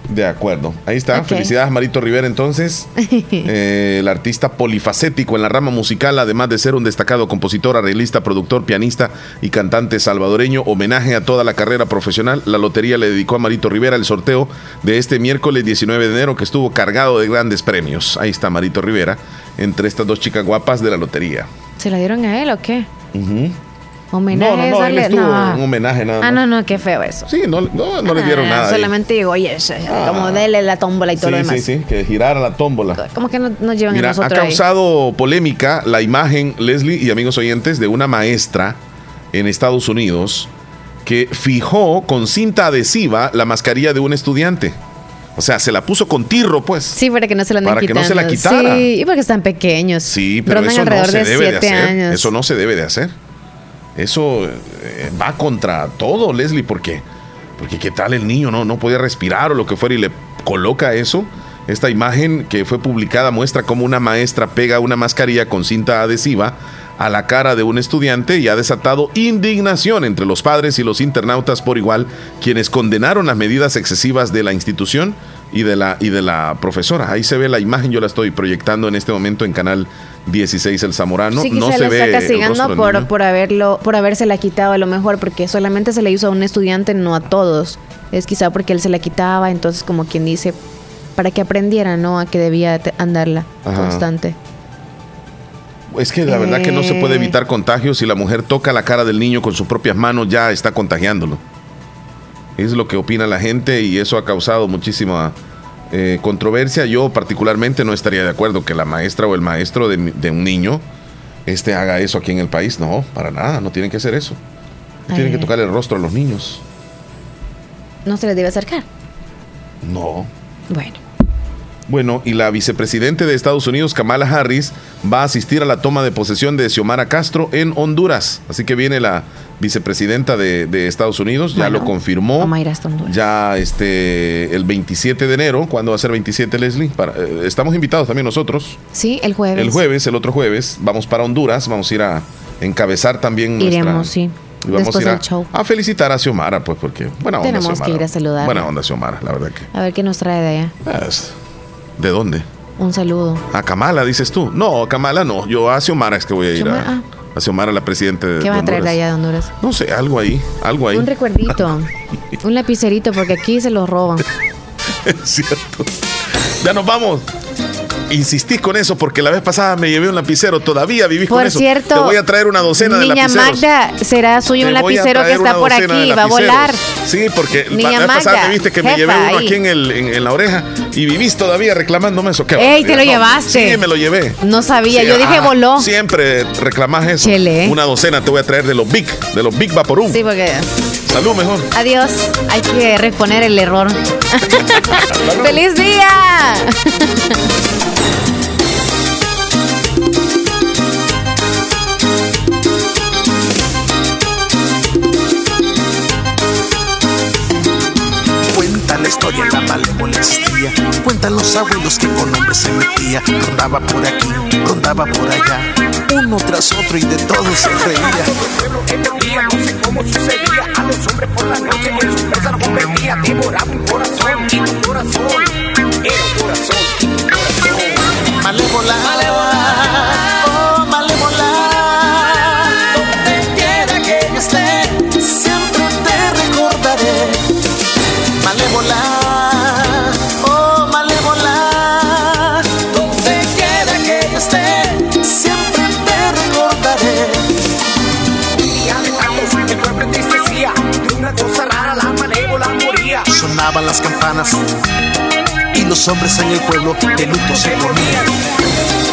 De acuerdo. Ahí está. Felicidades, Marito Rivera. Entonces, eh, el artista polifacético en la rama musical, además de ser un destacado compositor, arreglista, productor, pianista y cantante salvadoreño, homenaje a toda la carrera profesional. La lotería le dedicó a Marito Rivera el sorteo de este miércoles 19 de enero, que estuvo cargado de grandes premios. Ahí está Marito Rivera, entre estas dos chicas guapas de la lotería. ¿Se la dieron a él o qué? Homenaje. No, no, no, él darle- estuvo no. un homenaje nada más. Ah, no, no, qué feo eso. Sí, no, no, no le dieron Ah, nada. ahí. Solamente digo, oye, Ah. como dele la tómbola y todo lo Sí, demás. sí, sí, que girara la tómbola. Como que no nos llevan Mira, a ha nosotros ahí. causado polémica la imagen, Leslie y amigos oyentes, de una maestra en Estados Unidos que fijó con cinta adhesiva la mascarilla de un estudiante. O sea, se la puso con tirro, pues. Sí, para que no se la Para que no se la quitara. Sí, y porque están pequeños. Sí, pero eso no se de debe de hacer. años. Eso no se debe de hacer. Eso eh, va contra todo, Leslie, ¿por qué? Porque qué tal el niño no, no podía respirar o lo que fuera y le coloca eso. Esta imagen que fue publicada muestra cómo una maestra pega una mascarilla con cinta adhesiva a la cara de un estudiante y ha desatado indignación entre los padres y los internautas por igual, quienes condenaron las medidas excesivas de la institución y de la, y de la profesora. Ahí se ve la imagen, yo la estoy proyectando en este momento en canal 16 El Zamorano. sí, no se la ve está castigando por, por haberlo, por habérsela quitado a lo mejor, porque solamente se le hizo a un estudiante, no a todos. Es quizá porque él se la quitaba, entonces como quien dice, para que aprendiera, ¿no? A que debía andarla Ajá. constante. Es que la verdad que no se puede Eh. evitar contagios. Si la mujer toca la cara del niño con sus propias manos, ya está contagiándolo. Es lo que opina la gente y eso ha causado muchísima eh, controversia. Yo particularmente no estaría de acuerdo que la maestra o el maestro de, un niño este, haga eso aquí en el país. No, para nada, no tienen que hacer eso. No tienen que tocar el rostro a los niños. No se les debe acercar. No. Bueno. Bueno, y la vicepresidente de Estados Unidos, Kamala Harris, va a asistir a la toma de posesión de Xiomara Castro en Honduras. Así que viene la vicepresidenta de, de Estados Unidos, ya lo confirmó. Vamos a ir hasta Honduras. Ya este el 27 de enero, ¿cuándo va a ser 27, Leslie? Para, eh, estamos invitados también nosotros. Sí, el jueves. El jueves, el otro jueves, vamos para Honduras, vamos a ir a encabezar también Iremos, nuestra... sí. y vamos Después a ir del a, show. a felicitar a Xiomara, pues, porque buena onda Tenemos Xiomara. que ir a saludar. Buena onda Xiomara, la verdad que. A ver qué nos trae de allá. Es- ¿De dónde? Un saludo. A Kamala, dices tú. No, a Kamala no. Yo a Xiomara es que voy a ir a, a Xiomara, la presidenta de ¿Qué va a traer de allá de Honduras? No sé, algo ahí, algo ahí. Un recuerdito. un lapicerito, porque aquí se los roban. Es cierto. Ya nos vamos. Insistís con eso porque la vez pasada me llevé un lapicero. Todavía vivís con Por eso. cierto, Te voy a traer una docena de Niña lapiceros. Magda, será suyo un lapicero que está por de aquí, va a volar. Sí, porque Niña la vez pasada me viste que me llevé uno ahí. aquí en, el, en, en la oreja y vivís todavía reclamándome eso. ¿Qué Ey, te lo no. llevaste. Sí, me lo llevé. No sabía, Sí, yo dije voló. Siempre reclamás eso. Chele. Una docena te voy a traer de los Big, de los Big Vaporú. Sí, porque. Salud mejor. Adiós. Hay que reponer el error. ¡Feliz día! Cuenta la historia, la malévola existía. Cuentan los abuelos que con hombres se metía. Rondaba por aquí, rondaba por allá. Uno tras otro y de todo se reía. no sé cómo sucedía A los hombres por la noche en su presa lo convertía Devoraba un corazón y tu corazón Era un corazón y corazón Malévola, oh malévola. Donde quiera que yo esté, siempre te recordaré. Malévola, oh malévola. Donde quiera que yo esté, siempre te recordaré. Día de tantos el pueblo entristecía De una cosa rara la malévola moría Sonaban las campanas los hombres en el pueblo de luto se ponían.